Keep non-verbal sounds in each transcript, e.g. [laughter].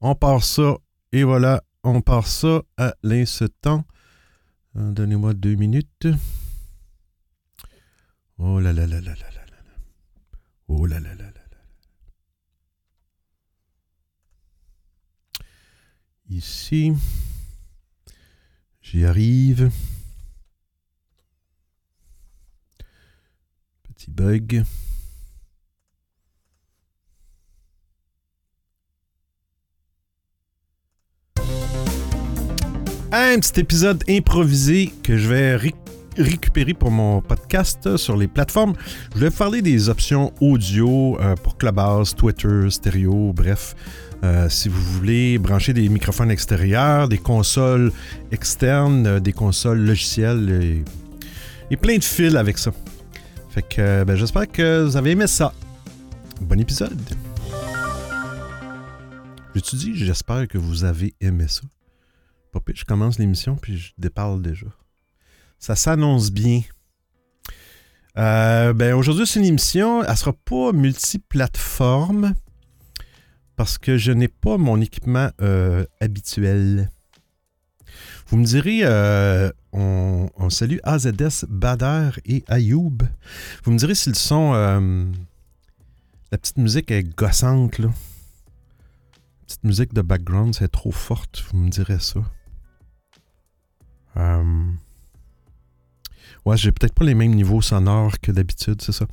On part ça, et voilà, on part ça à l'instant. Euh, donnez-moi deux minutes. Oh là là là là là là là. Oh là là là là là. Ici. J'y arrive. Petit bug. Un petit épisode improvisé que je vais ré- récupérer pour mon podcast sur les plateformes. Je vais parler des options audio euh, pour Clubhouse, Twitter, stéréo, bref. Euh, si vous voulez brancher des microphones extérieurs, des consoles externes, euh, des consoles logicielles et, plein de fils avec ça. Fait que ben, j'espère que vous avez aimé ça. Bon épisode. Je-tu dis, j'espère que vous avez aimé ça. Je commence l'émission puis je déparle déjà. Ça s'annonce bien. Euh, ben aujourd'hui, c'est une émission. Elle sera pas multiplateforme parce que je n'ai pas mon équipement euh, habituel. Vous me direz, euh, on, on salue AZS, Bader et Ayoub. Vous me direz si le son, euh, la petite musique est gossante, là. Petite musique de background, c'est trop forte. Vous me direz ça. Euh, Ouais, j'ai peut-être pas les mêmes niveaux sonores que d'habitude, c'est ça.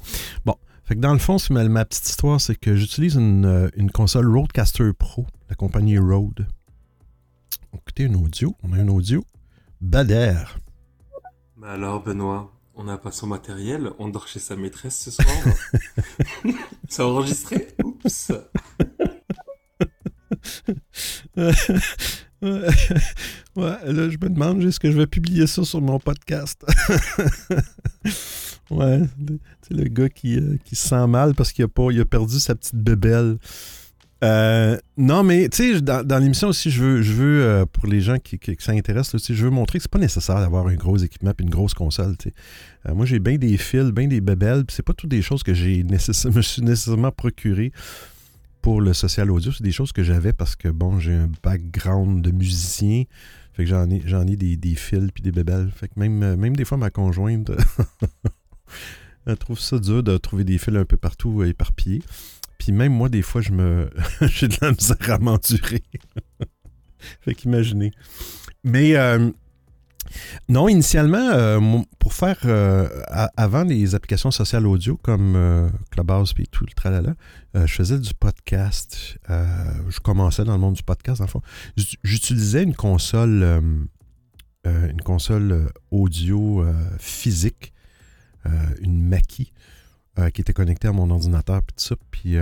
Bon, fait que dans le fond, ma, ma petite histoire, c'est que j'utilise une, euh, une console Rodecaster Pro, la compagnie Rode. Écoutez, un audio. On a un audio. Bader. Bah alors, Benoît, on n'a pas son matériel, on dort chez sa maîtresse ce soir. [laughs] [laughs] C'est enregistré Oups [laughs] [laughs] ouais, là, je me demande, est-ce que je vais publier ça sur mon podcast? [laughs] ouais, c'est le gars qui, euh, qui se sent mal parce qu'il a, pas, il a perdu sa petite bébelle. Euh, non, mais tu sais, dans, dans l'émission aussi, je veux, je veux euh, pour les gens qui, qui, s'intéressent, je veux montrer que c'est pas nécessaire d'avoir un gros équipement et une grosse console. moi, j'ai bien des fils, bien des bébelles, c'est pas toutes des choses que j'ai nécessaire, [laughs] me suis nécessairement procuré pour le social audio. C'est des choses que j'avais parce que, bon, j'ai un background de musicien. Fait que j'en ai, j'en ai des, des fils puis des bébelles. Fait que même, même des fois, ma conjointe, [laughs] elle trouve ça dur de trouver des fils un peu partout euh, éparpillés. Puis même moi, des fois, je me [laughs] j'ai de la misère à m'endurer. [laughs] fait qu'imaginez. Mais euh, non, initialement, euh, pour faire euh, avant les applications sociales audio comme euh, Clubhouse et tout le tralala, euh, je faisais du podcast. Je commençais dans le monde du podcast, en. J'ut- J'utilisais une console, audio physique, une Mackie, qui était connectée à mon ordinateur, puis tout ça. Puis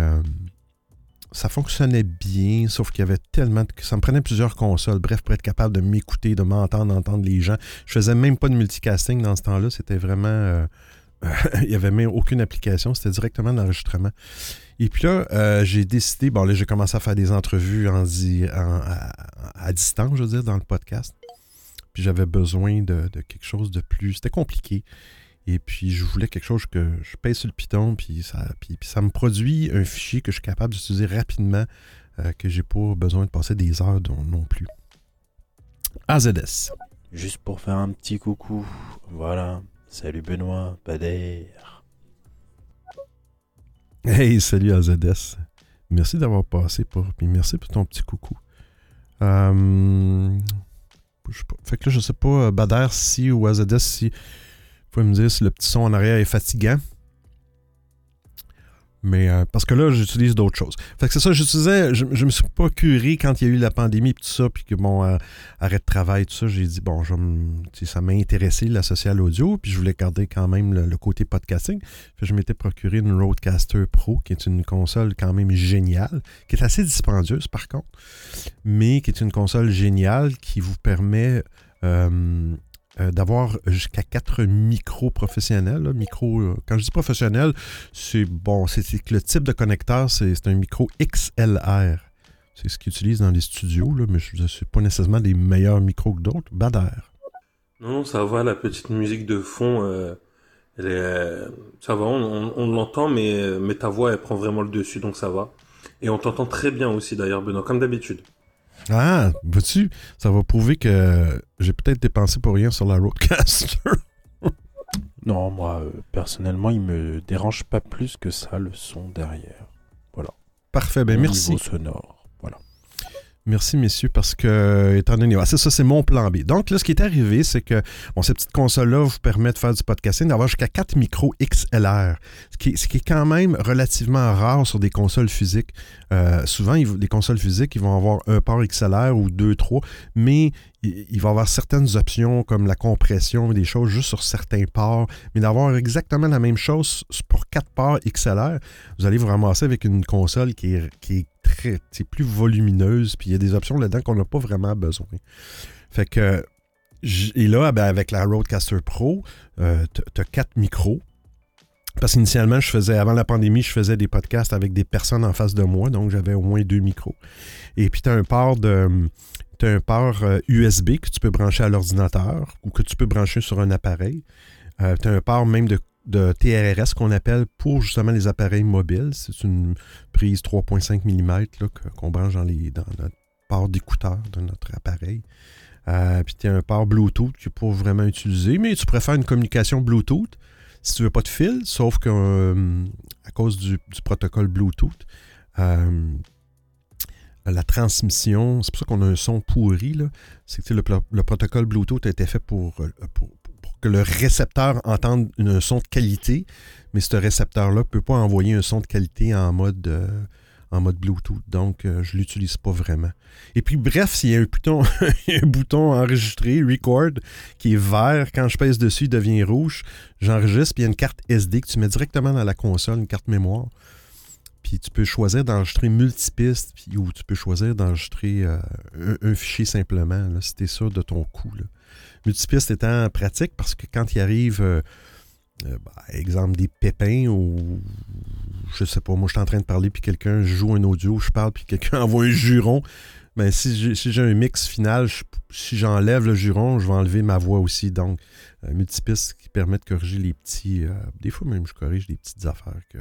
ça fonctionnait bien, sauf qu'il y avait tellement de... Ça me prenait plusieurs consoles, bref, pour être capable de m'écouter, de m'entendre, d'entendre les gens. Je faisais même pas de multicasting dans ce temps-là. C'était vraiment... euh, [laughs] il n'y avait même aucune application. C'était directement l'enregistrement. Et puis là, euh, j'ai décidé... Bon, là, j'ai commencé à faire des entrevues en, à, distance, je veux dire, dans le podcast. Puis j'avais besoin de quelque chose de plus... C'était compliqué. Et puis, je voulais quelque chose que je pèse sur le piton, puis ça, puis, puis ça me produit un fichier que je suis capable d'utiliser rapidement, euh, que j'ai pas besoin de passer des heures non, non plus. AZS. Juste pour faire un petit coucou. Voilà. Salut Benoît, Bader. Hey, salut AZS. Merci d'avoir passé pour. Puis merci pour ton petit coucou. Euh, je sais pas. Fait que là, je sais pas, euh, Bader, si ou AZS, si. Pouvez me dire si le petit son en arrière est fatigant. Mais euh, parce que là, j'utilise d'autres choses. Fait que c'est ça, j'utilisais, je, me suis procuré quand il y a eu la pandémie et tout ça, puis que bon, euh, arrêt de travail, tout ça, j'ai dit, bon, je ça m'a intéressé la social audio, puis je voulais garder quand même le, côté podcasting. Je m'étais procuré une Rodecaster Pro, qui est une console quand même géniale, qui est assez dispendieuse par contre, mais qui est une console géniale qui vous permet euh, euh, d'avoir jusqu'à quatre micros professionnels. Micro, euh, quand je dis professionnel, c'est bon, c'est le type de connecteur, c'est un micro XLR. C'est ce qu'ils utilisent dans les studios, mais je sais pas nécessairement des meilleurs micros que d'autres. Bader. Non, non, ça va, la petite musique de fond, euh, ça va, on l'entend, mais, mais ta voix, elle prend vraiment le dessus, donc ça va. Et on t'entend très bien aussi, d'ailleurs, Benoît, comme d'habitude. Ah, vois-tu, ça va prouver que j'ai peut-être dépensé pour rien sur la Roadcaster. [laughs] Non, moi, euh, personnellement, il me dérange pas plus que ça, le son derrière. Parfait, ben Au merci. niveau sonore. Merci, messieurs, parce que, étant donné, c'est ça, c'est mon plan B. Donc, là, ce qui est arrivé, c'est que, bon, cette petite console-là vous permet de faire du podcasting, d'avoir jusqu'à 4 micros XLR, ce qui, est- quand même relativement rare sur des consoles physiques. Euh, souvent, les consoles physiques, ils vont avoir un port XLR ou deux, trois, mais il, il va avoir certaines options comme la compression, des choses juste sur certains ports, mais d'avoir exactement la même chose pour quatre ports XLR, vous allez vous ramasser avec une console qui qui est très, plus volumineuse, puis il y a des options là-dedans qu'on n'a pas vraiment besoin. Fait que, et là, ben, avec la Roadcaster Pro, euh, tu as quatre micros. Parce qu'initialement, je faisais, avant la pandémie, je faisais des podcasts avec des personnes en face de moi, donc j'avais au moins deux micros. Et puis, tu as un port port euh, USB que tu peux brancher à l'ordinateur ou que tu peux brancher sur un appareil. tu as un port même de, de TRRS qu'on appelle pour justement les appareils mobiles. C'est une prise 3.5 mm qu'on branche dans, les, dans notre port d'écouteur de notre appareil. Euh, puis tu as un port Bluetooth qui pas vraiment utilisé, mais tu préfères une communication Bluetooth si tu veux pas de fil, sauf que euh, cause du, du protocole Bluetooth, euh, la transmission, c'est pour ça qu'on a un son pourri, c'est que le, protocole Bluetooth a été fait pour, pour- pour le récepteur entende un son de qualité, mais ce récepteur-là ne peut pas envoyer un son de qualité en mode, euh, Bluetooth. Donc, euh, je ne l'utilise pas vraiment. Et puis, bref, s'il y a un bouton, [laughs] un enregistré, record, qui est vert, quand je pèse dessus, il devient rouge, j'enregistre, puis il y a une carte SD que tu mets directement dans la console, une carte mémoire. Puis tu peux choisir d'enregistrer multipistes, ou tu peux choisir d'enregistrer euh, un, fichier simplement, là, si de ton coût. Multipiste étant pratique parce que quand il arrive, euh, euh, bah, exemple, des pépins ou je sais pas, moi je suis en train de parler puis quelqu'un joue un audio, je parle puis quelqu'un [laughs] envoie un juron, ben si j'ai un mix final, si j'enlève le juron, je vais enlever ma voix aussi. Donc, euh, multipiste qui permet de corriger les petits. des fois même je corrige des petites affaires que.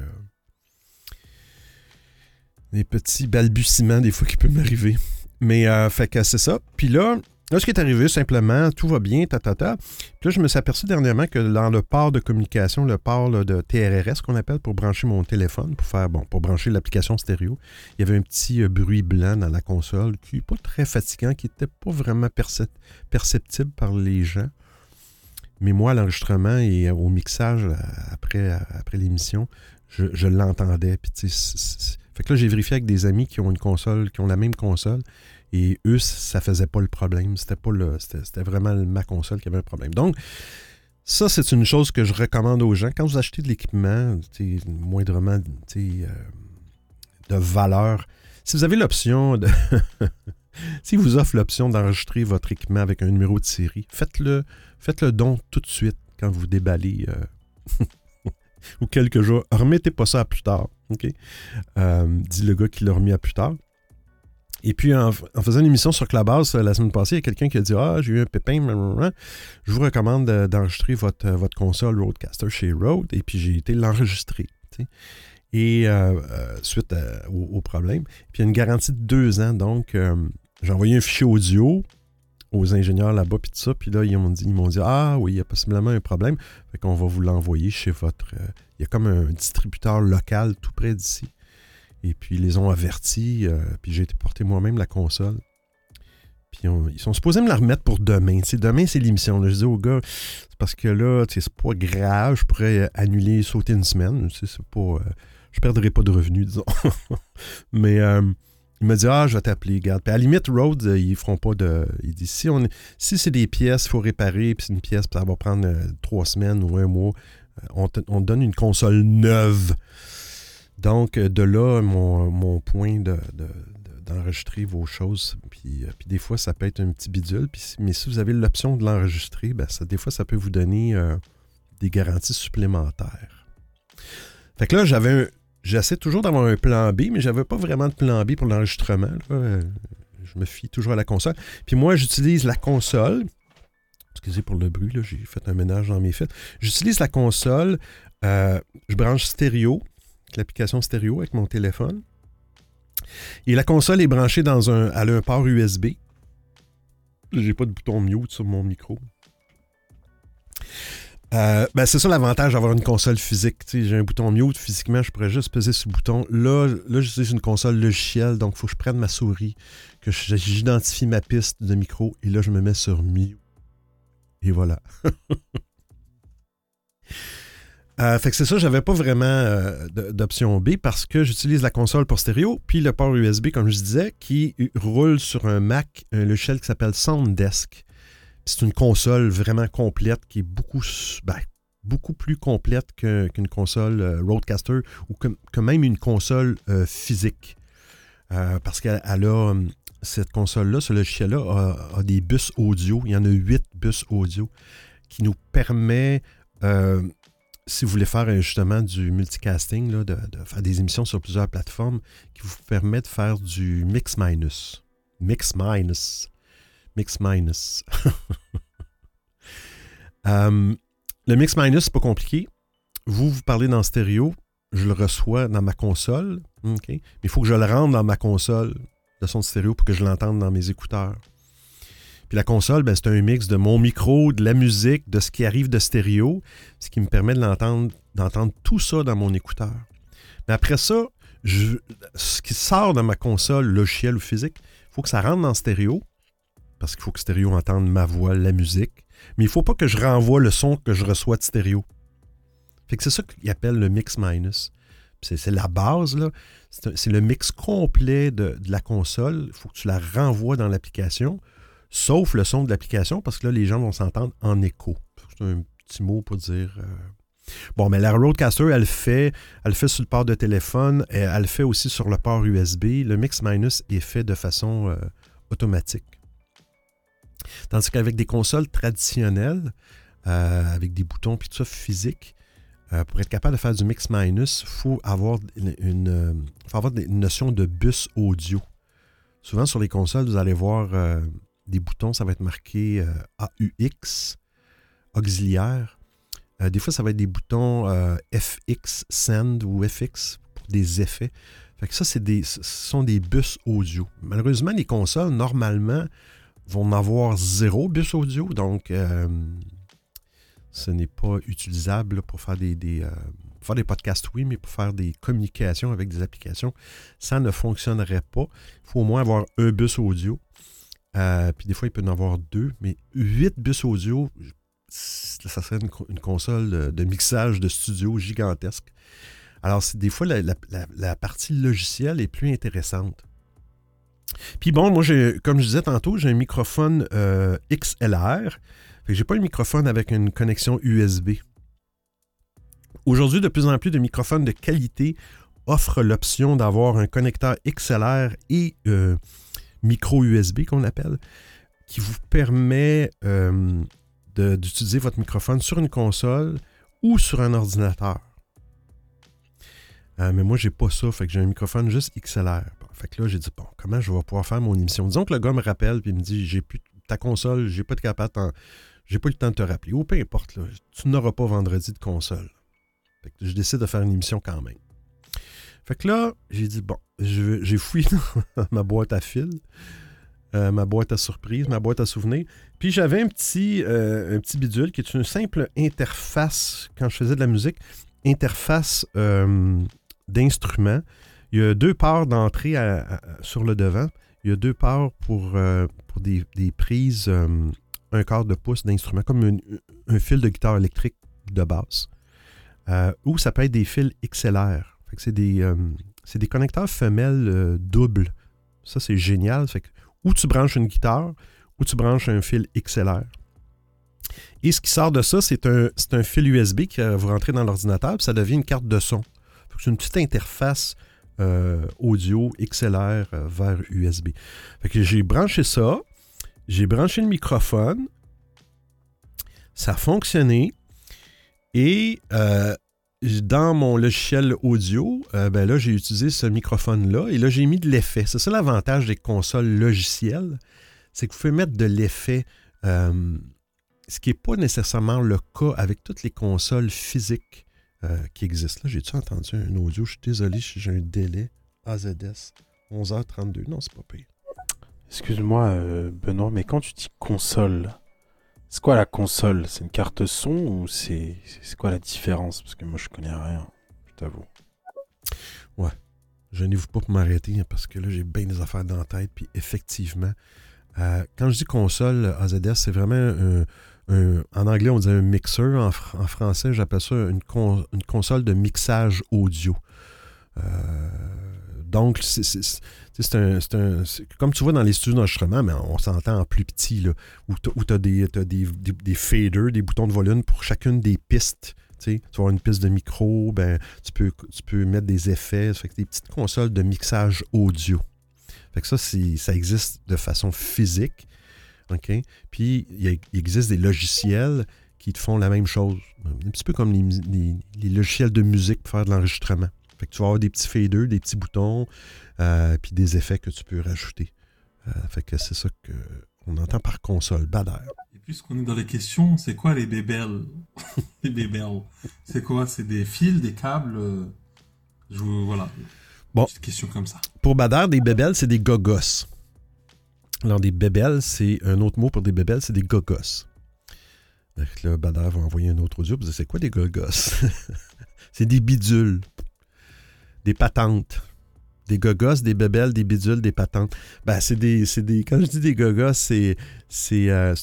Des petits balbutiements des fois qui peuvent m'arriver. Mais fait que c'est ça. Puis là, là, ce qui est arrivé, simplement, tout va bien, ta, ta, ta. Puis là, je me suis aperçu dernièrement que dans le port de communication, le port de TRRS qu'on appelle pour brancher mon téléphone, pour faire, bon, pour brancher l'application stéréo, il y avait un petit euh, bruit blanc dans la console qui n'est pas très fatigant, qui n'était pas vraiment percep- perceptible par les gens. Mais moi, à l'enregistrement et au mixage euh, après, après l'émission, je, l'entendais. Fait que là, j'ai vérifié avec des amis qui ont une console, qui ont la même console. Et eux, ça faisait pas le problème. C'était pas le. C'était vraiment ma console qui avait un problème. Donc, ça, c'est une chose que je recommande aux gens. Quand vous achetez de l'équipement, moindrement euh, de valeur, si vous avez l'option de. [laughs] si vous offre l'option d'enregistrer votre équipement avec un numéro de série, faites-le faites le don tout de suite quand vous déballez. euh, [laughs] ou quelques jours. Remettez pas ça à plus tard. OK? Euh, dit le gars qui l'a remis à plus tard. Et puis, en, faisant une émission sur Clubhouse euh, la semaine passée, il y a quelqu'un qui a dit Ah, j'ai eu un pépin. Je vous recommande de- d'enregistrer votre, euh, votre console Roadcaster chez Rode. Et puis, j'ai été l'enregistrer. Et euh, euh, suite euh, au, problème. Puis, il y a une garantie de deux ans. Donc, euh, j'ai envoyé un fichier audio aux ingénieurs là-bas, puis tout ça. Puis là, ils m'ont dit, dit Ah oui, il y a possiblement un problème. Fait qu'on va vous l'envoyer chez votre. euh, il y a comme un distributeur local tout près d'ici. Et puis, ils les ont avertis. euh, puis, j'ai été porter moi-même la console. Puis, ils sont supposés me la remettre pour demain. Demain, c'est l'émission. Je dis au gars, c'est parce que là, c'est pas grave. Je pourrais euh, annuler, sauter une semaine. C'est pas. euh, je perdrai pas de revenus, [laughs] disons. Mais. il m'a dit Ah, je vais t'appeler, garde. Puis à la limite, Rhodes, ils feront pas de. Il dit si, on si c'est des pièces, il faut réparer, puis c'est une pièce, ça va prendre trois semaines ou un mois, on, on te donne une console neuve. Donc, de là, mon, mon point de, de- de- d'enregistrer vos choses. Puis, euh, puis des fois, ça peut être un petit bidule. Mais si vous avez l'option de l'enregistrer, ben, des fois, ça peut vous donner euh, des garanties supplémentaires. Fait que là, j'avais J'essaie toujours d'avoir un plan B, mais j'avais pas vraiment de plan B pour l'enregistrement. Euh, Je me fie toujours à la console. Puis moi, j'utilise la console. Excusez pour le bruit, j'ai fait un ménage dans mes fils. J'utilise la console. je branche stéréo, l'application stéréo avec mon téléphone. Et la console est branchée dans un, un port USB. J'ai pas de bouton mute sur mon micro. Euh, ben c'est ça l'avantage d'avoir une console physique. J'ai un bouton mute physiquement, je pourrais juste peser ce bouton. Là, là j'utilise une console logicielle, donc il faut que je prenne ma souris, que j'identifie ma piste de micro, et là, je me mets sur mute. Et voilà. [laughs] Euh, fait que c'est ça, j'avais pas vraiment euh, d'option B parce que j'utilise la console pour stéréo, puis le port USB, comme je disais, qui roule sur un Mac, un logiciel qui s'appelle SoundDesk. C'est une console vraiment complète qui est beaucoup, ben, plus complète qu'une console euh, Roadcaster ou que, même une console physique. parce qu'elle a hum, cette console-là, ce logiciel-là, a, a, des bus audio. Il y en a huit bus audio qui nous permet si vous voulez faire euh, justement du multicasting, de, faire des émissions sur plusieurs plateformes, qui vous permet de faire du mix-minus. Mix-minus. Mix-minus. Euh, [laughs] le mix-minus, c'est pas compliqué. Vous, vous parlez dans stéréo, je le reçois dans ma console, mais il faut que je le rende dans ma console de son stéréo pour que je l'entende dans mes écouteurs la console, ben, c'est un mix de mon micro, de la musique, de ce qui arrive de stéréo, ce qui me permet d'entendre tout ça dans mon écouteur. Mais après ça, ce qui sort de ma console, logiciel ou physique, il faut que ça rentre dans stéréo, parce qu'il faut que stéréo entende ma voix, la musique. Mais il ne faut pas que je renvoie le son que je reçois de stéréo. Fait que c'est ça qu'il appelle le mix minus. C'est la base. C'est le mix complet de la console. Il faut que tu la renvoies dans l'application sauf le son de l'application, parce que là, les gens vont s'entendre en écho. C'est un petit mot pour dire. Euh, bon, mais la Roadcaster, elle fait, elle fait sur le port de téléphone, et elle fait aussi sur le port USB. Le mix minus est fait de façon euh, automatique. Tandis qu'avec des consoles traditionnelles, euh, avec des boutons puis tout ça physique, pour être capable de faire du mix minus, il faut avoir une, faut avoir une notion de bus audio. Souvent sur les consoles, vous allez voir des boutons, ça va être marqué euh, AUX, auxiliaire. Euh, des fois, ça va être des boutons euh, FX Send ou FX pour des effets. Fait que ça, c'est des, ce sont des bus audio. Malheureusement, les consoles, normalement, vont avoir zéro bus audio. Donc, ce n'est pas utilisable pour faire des, des faire des podcasts, oui, mais pour faire des communications avec des applications, ça ne fonctionnerait pas. Il faut au moins avoir un bus audio. Euh, puis des fois, il peut en avoir deux, mais huit bus audio, ça serait une, console de, mixage de studio gigantesque. Alors, des fois, la, partie logicielle est plus intéressante. Puis bon, moi, comme je disais tantôt, j'ai un microphone euh, XLR. Je n'ai pas un microphone avec une connexion USB. Aujourd'hui, de plus en plus de microphones de qualité offrent l'option d'avoir un connecteur XLR et euh, micro USB qu'on appelle, qui vous permet euh, d'utiliser votre microphone sur une console ou sur un ordinateur. Euh, mais moi, j'ai pas ça, fait que j'ai un microphone juste XLR. Fait que là, j'ai dit, bon, comment je vais pouvoir faire mon émission? Disons que le gars me rappelle et me dit, j'ai plus ta console, j'ai pas de capable, j'ai pas eu le temps de te rappeler. Ou peu importe, tu n'auras pas vendredi de console. Je décide de faire une émission quand même. Fait que là, j'ai dit, bon, j'ai fouillé [laughs] ma boîte à fil, euh, ma boîte à surprise, ma boîte à souvenirs. Puis j'avais un petit, euh, un petit bidule qui est une simple interface, quand je faisais de la musique, interface euh, d'instrument. Il y a deux parts d'entrée sur le devant. Il y a deux parts pour, pour des, prises, un quart de pouce d'instrument, comme un, fil de guitare électrique de basse. ou ça peut être des fils XLR c'est des, euh, des, connecteurs femelles euh, doubles. Ça, c'est génial. Que, ou tu branches une guitare, ou tu branches un fil XLR. Et ce qui sort de ça, c'est un, fil USB qui va vous rentrez dans l'ordinateur, ça devient une carte de son. C'est une petite interface euh, audio XLR vers USB. Fait que j'ai branché ça, j'ai branché le microphone, ça a fonctionné, et dans mon logiciel audio, euh, ben là, j'ai utilisé ce microphone-là et là, j'ai mis de l'effet. C'est ça l'avantage des consoles logicielles, c'est que vous pouvez mettre de l'effet, euh, ce qui n'est pas nécessairement le cas avec toutes les consoles physiques euh, qui existent. Là, j'ai-tu entendu un audio? Je suis désolé j'ai un délai. AZS. 11h32. Non, c'est pas pire. Excuse-moi, Benoît, mais quand tu dis console, c'est quoi la console? C'est une carte son ou c'est quoi la différence? Parce que moi, je connais rien, je t'avoue. Je n'y vous pas pour m'arrêter hein, parce que là, j'ai bien des affaires dans la tête. Puis effectivement, euh, quand je dis console AZS, c'est vraiment un- en anglais, on dit un mixeur. En, fr- en français, j'appelle ça une, une console de mixage audio. Euh, donc, c'est un, un- comme tu vois dans les studios d'enregistrement, mais on s'entend en plus petit, là, où tu as, des, des, des, faders, des boutons de volume pour chacune des pistes. Tu vas une piste de micro, ben, tu, peux, tu peux mettre des effets. Des petites consoles de mixage audio. Fait que ça, ça existe de façon physique. Puis, il, existe des logiciels qui te font la même chose. Un petit peu comme les- les logiciels de musique pour faire de l'enregistrement. Fait que tu vas avoir des petits faders, des petits boutons, euh, puis des effets que tu peux rajouter. Euh, fait que c'est ça qu'on entend par console. Bader. Et puisqu'on est dans les questions, c'est quoi les bébelles? [laughs] Les bébelles. C'est quoi? C'est des fils, des câbles? Je, vous- Voilà. Bon. Petite question comme ça. Pour Bader, des bébelles, c'est des gogos. Alors, des bébelles, c'est un autre mot pour des bébelles, c'est des gogos. Que là, Bader va envoyer un autre audio c'est quoi des gogos? [laughs] C'est des bidules, des patentes. Des gogos, des bébelles, des bidules, des patentes. Ben, c'est des, des. Quand je dis des gogos, c'est. c'est euh,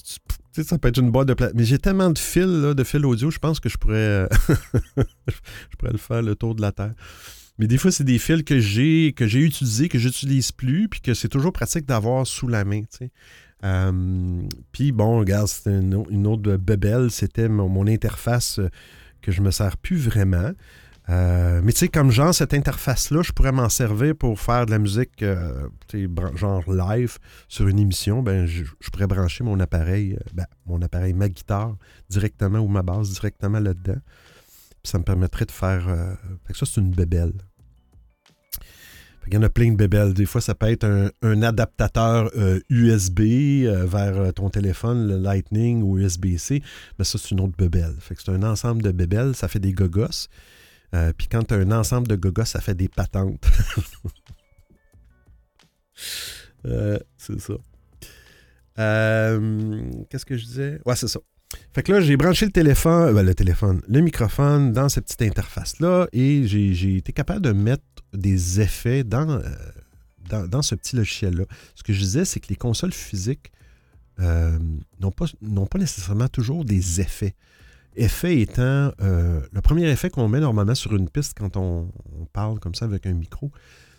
tu sais, ça peut être une boîte de plat. Mais j'ai tellement de fils, de fils audio, je pense que je pourrais. euh, [laughs] je pourrais le faire le tour de la Terre. Mais des fois, c'est des fils que j'ai que j'ai utilisés, que j'utilise plus, puis que c'est toujours pratique d'avoir sous la main. Euh, puis bon, regarde, c'était une, une autre bebelle, c'était mon, mon interface que je me sers plus vraiment. Euh, mais tu sais, comme genre, cette interface-là, je pourrais m'en servir pour faire de la musique, euh, genre live sur une émission. Ben, je, pourrais brancher mon appareil, euh, ben, mon appareil, ma guitare directement ou ma basse directement là-dedans. Ça me permettrait de faire. ça, c'est une bébelle. Qu'il y en a plein de bébelles. Des fois, ça peut être un, adaptateur USB vers ton téléphone, le Lightning ou USB-C. Mais ça, c'est une autre bébelle. Fait c'est un ensemble de bébelles, ça fait des gogos. Euh, Puis quand tu as un ensemble de gogos, ça fait des patentes. [laughs] Euh, c'est ça. Euh, Qu'est-ce que je disais? Ouais, c'est ça. Fait que là, j'ai branché le téléphone, ben, le téléphone, le microphone dans cette petite interface-là et j'ai été capable de mettre des effets dans, ce petit logiciel-là. Ce que je disais, c'est que les consoles physiques n'ont pas nécessairement toujours des effets. Effet étant, euh, le premier effet qu'on met normalement sur une piste quand on, parle comme ça avec un micro,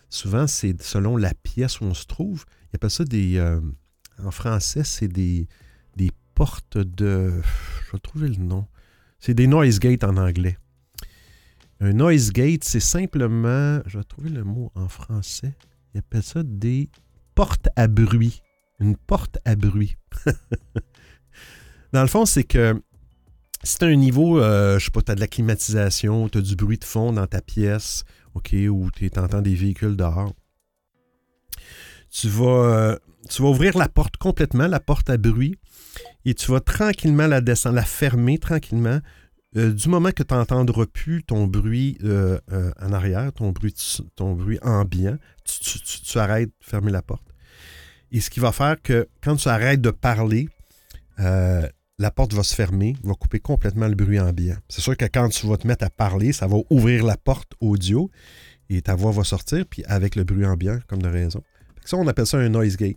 souvent c'est selon la pièce où on se trouve. Ils appellent ça des, euh, en français, c'est des, des portes de, je vais trouver le nom, c'est des noise gates en anglais. Un noise gate, c'est simplement, je vais trouver le mot en français, ils appellent ça des portes à bruit. Une porte à bruit. [laughs] Dans le fond, c'est que si tu as un niveau, euh, je sais pas, tu as de la climatisation, tu as du bruit de fond dans ta pièce, OK, ou tu entends des véhicules dehors, tu vas, euh, tu vas ouvrir la porte complètement, la porte à bruit, et tu vas tranquillement la descendre, la fermer tranquillement. Euh, du moment que tu n'entendras plus ton bruit euh, en arrière, ton bruit, ton bruit ambiant, tu, tu- arrêtes de fermer la porte. Et ce qui va faire que quand tu arrêtes de parler, la porte va se fermer, va couper complètement le bruit ambiant. C'est sûr que quand tu vas te mettre à parler, ça va ouvrir la porte audio et ta voix va sortir, puis avec le bruit ambiant, comme de raison. Ça, on appelle ça un noise gate.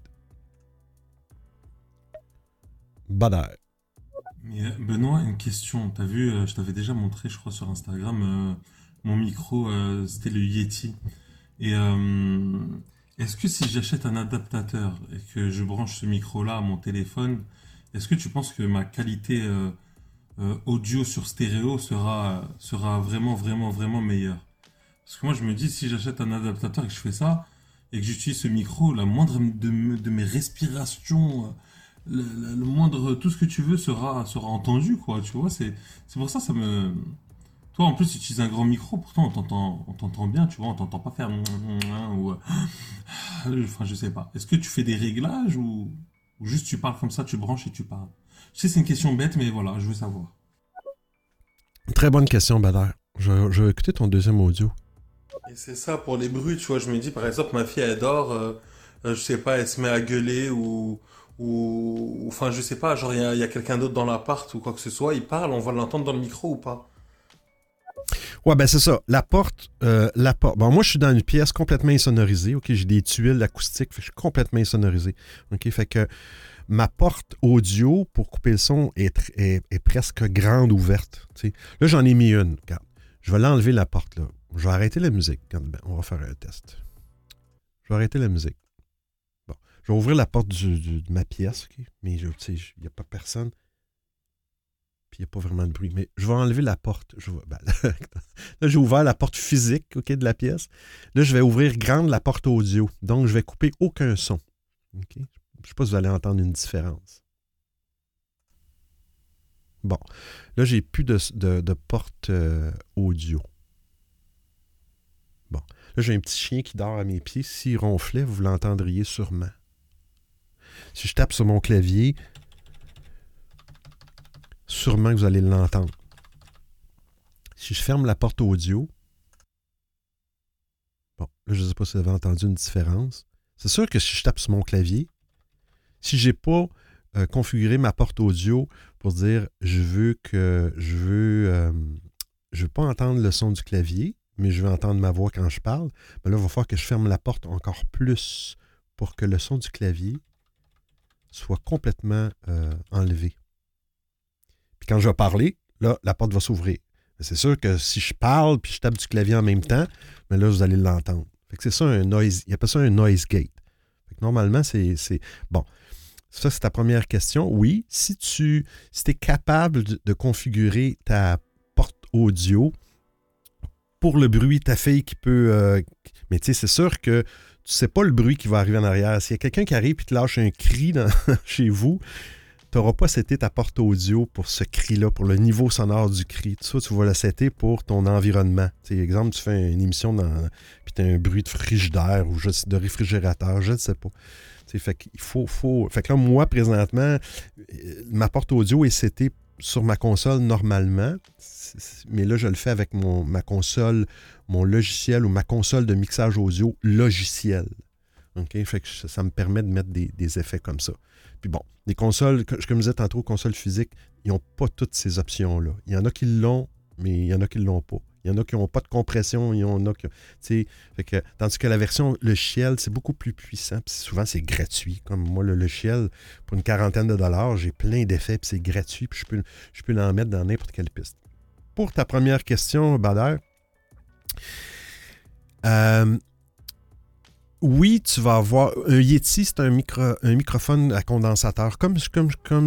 Mais, euh, Benoît, une question. T'as vu, euh, je t'avais déjà montré, je crois, sur Instagram, euh, mon micro, c'était le Yeti. Et est-ce que si j'achète un adaptateur et que je branche ce micro-là à mon téléphone, est-ce que tu penses que ma qualité euh, euh, audio sur stéréo sera, vraiment, vraiment, vraiment meilleure? Parce que moi, je me dis, si j'achète un adaptateur et que je fais ça, et que j'utilise ce micro, la moindre de, me- de mes respirations, euh, le, moindre, tout ce que tu veux sera, entendu, quoi, tu vois, c'est, pour ça, ça me... Toi, en plus, tu utilises un grand micro, pourtant, on t'entend, bien, tu vois, on t'entend pas faire... ou... Enfin, je sais pas. Est-ce que tu fais des réglages ou, ou juste tu parles comme ça, tu branches et tu parles? Je sais, c'est une question bête, mais voilà, je veux savoir. Très bonne question, Badar. Je, je vais écouter ton deuxième audio. Et c'est ça pour les bruits, tu vois. Je me dis, par exemple, ma fille, elle dort, euh, euh, je sais pas, elle se met à gueuler ou, ou, enfin, je sais pas, genre, il y a, il y a quelqu'un d'autre dans l'appart ou quoi que ce soit, il parle, on va l'entendre dans le micro ou pas. Ouais, ben c'est ça. La porte, euh, la porte. Bon, moi, je suis dans une pièce complètement insonorisée. OK, j'ai des tuiles acoustiques, je suis complètement insonorisé. OK, fait que ma porte audio pour couper le son est, est- presque grande ouverte. Là, j'en ai mis une. Je vais l'enlever la porte là. Je vais arrêter la musique. On va faire un test. Je vais arrêter la musique. Bon. Je vais ouvrir la porte de ma pièce, OK? Mais il n'y a pas personne. Il n'y a pas vraiment de bruit. Mais je vais enlever la porte. Je vais- ben, [laughs] là, j'ai ouvert la porte physique OK, de la pièce. Là, je vais ouvrir grande la porte audio. Donc, je vais couper aucun son. Je ne sais pas si vous allez entendre une différence. Bon. Là, j'ai plus de porte euh, audio. Bon. Là, j'ai un petit chien qui dort à mes pieds. S'il ronflait, vous l'entendriez sûrement. Si je tape sur mon clavier, sûrement que vous allez l'entendre. Si je ferme la porte audio, bon, là, je ne sais pas si vous avez entendu une différence. C'est sûr que si je tape sur mon clavier, si je n'ai pas euh, configuré ma porte audio pour dire je veux que je veux euh, je veux pas entendre le son du clavier, mais je veux entendre ma voix quand je parle, ben là, il va falloir que je ferme la porte encore plus pour que le son du clavier soit complètement euh, enlevé. Quand je vais parler, là, la porte va s'ouvrir. C'est sûr que si je parle puis je tape du clavier en même temps, mais là, vous allez l'entendre. C'est ça un noise. Il appelle ça un noise gate. Fait que normalement, c'est. Bon. Ça, c'est ta première question. Oui, si tu si es capable de, configurer ta porte audio pour le bruit, ta fille qui peut. euh, mais tu sais, c'est sûr que tu sais pas le bruit qui va arriver en arrière. S'il y a quelqu'un qui arrive et te lâche un cri [laughs] chez vous, tu n'auras pas seté ta porte audio pour ce cri-là, pour le niveau sonore du cri. Ça, tu vas le setter pour ton environnement. Tu sais, exemple, tu fais une émission dans, puis tu as un bruit de frigidaire ou juste de réfrigérateur, je ne sais pas. Fait qu'il faut, faut. Fait que là, moi, présentement, euh, ma porte audio est setée sur ma console normalement, mais là, je le fais avec mon, ma console, mon logiciel ou ma console de mixage audio logiciel. OK? Fait que ça, me permet de mettre des effets comme ça. Puis bon, les consoles, co- comme je disais tantôt, consoles physiques, ils n'ont pas toutes ces options-là. Il y en a qui l'ont, mais il y en a qui ne l'ont pas. Il y en a qui n'ont pas de compression, il y en a qui. Fait que, tandis que la version logiciel, c'est beaucoup plus puissant. Puis souvent, c'est gratuit. Comme moi, le logiciel, pour une quarantaine de dollars, j'ai plein d'effets, puis c'est gratuit, puis je peux, je peux l'en mettre dans n'importe quelle piste. Pour ta première question, Bader, euh, oui, tu vas avoir. Un Yeti, c'est un, micro, un microphone à condensateur, comme,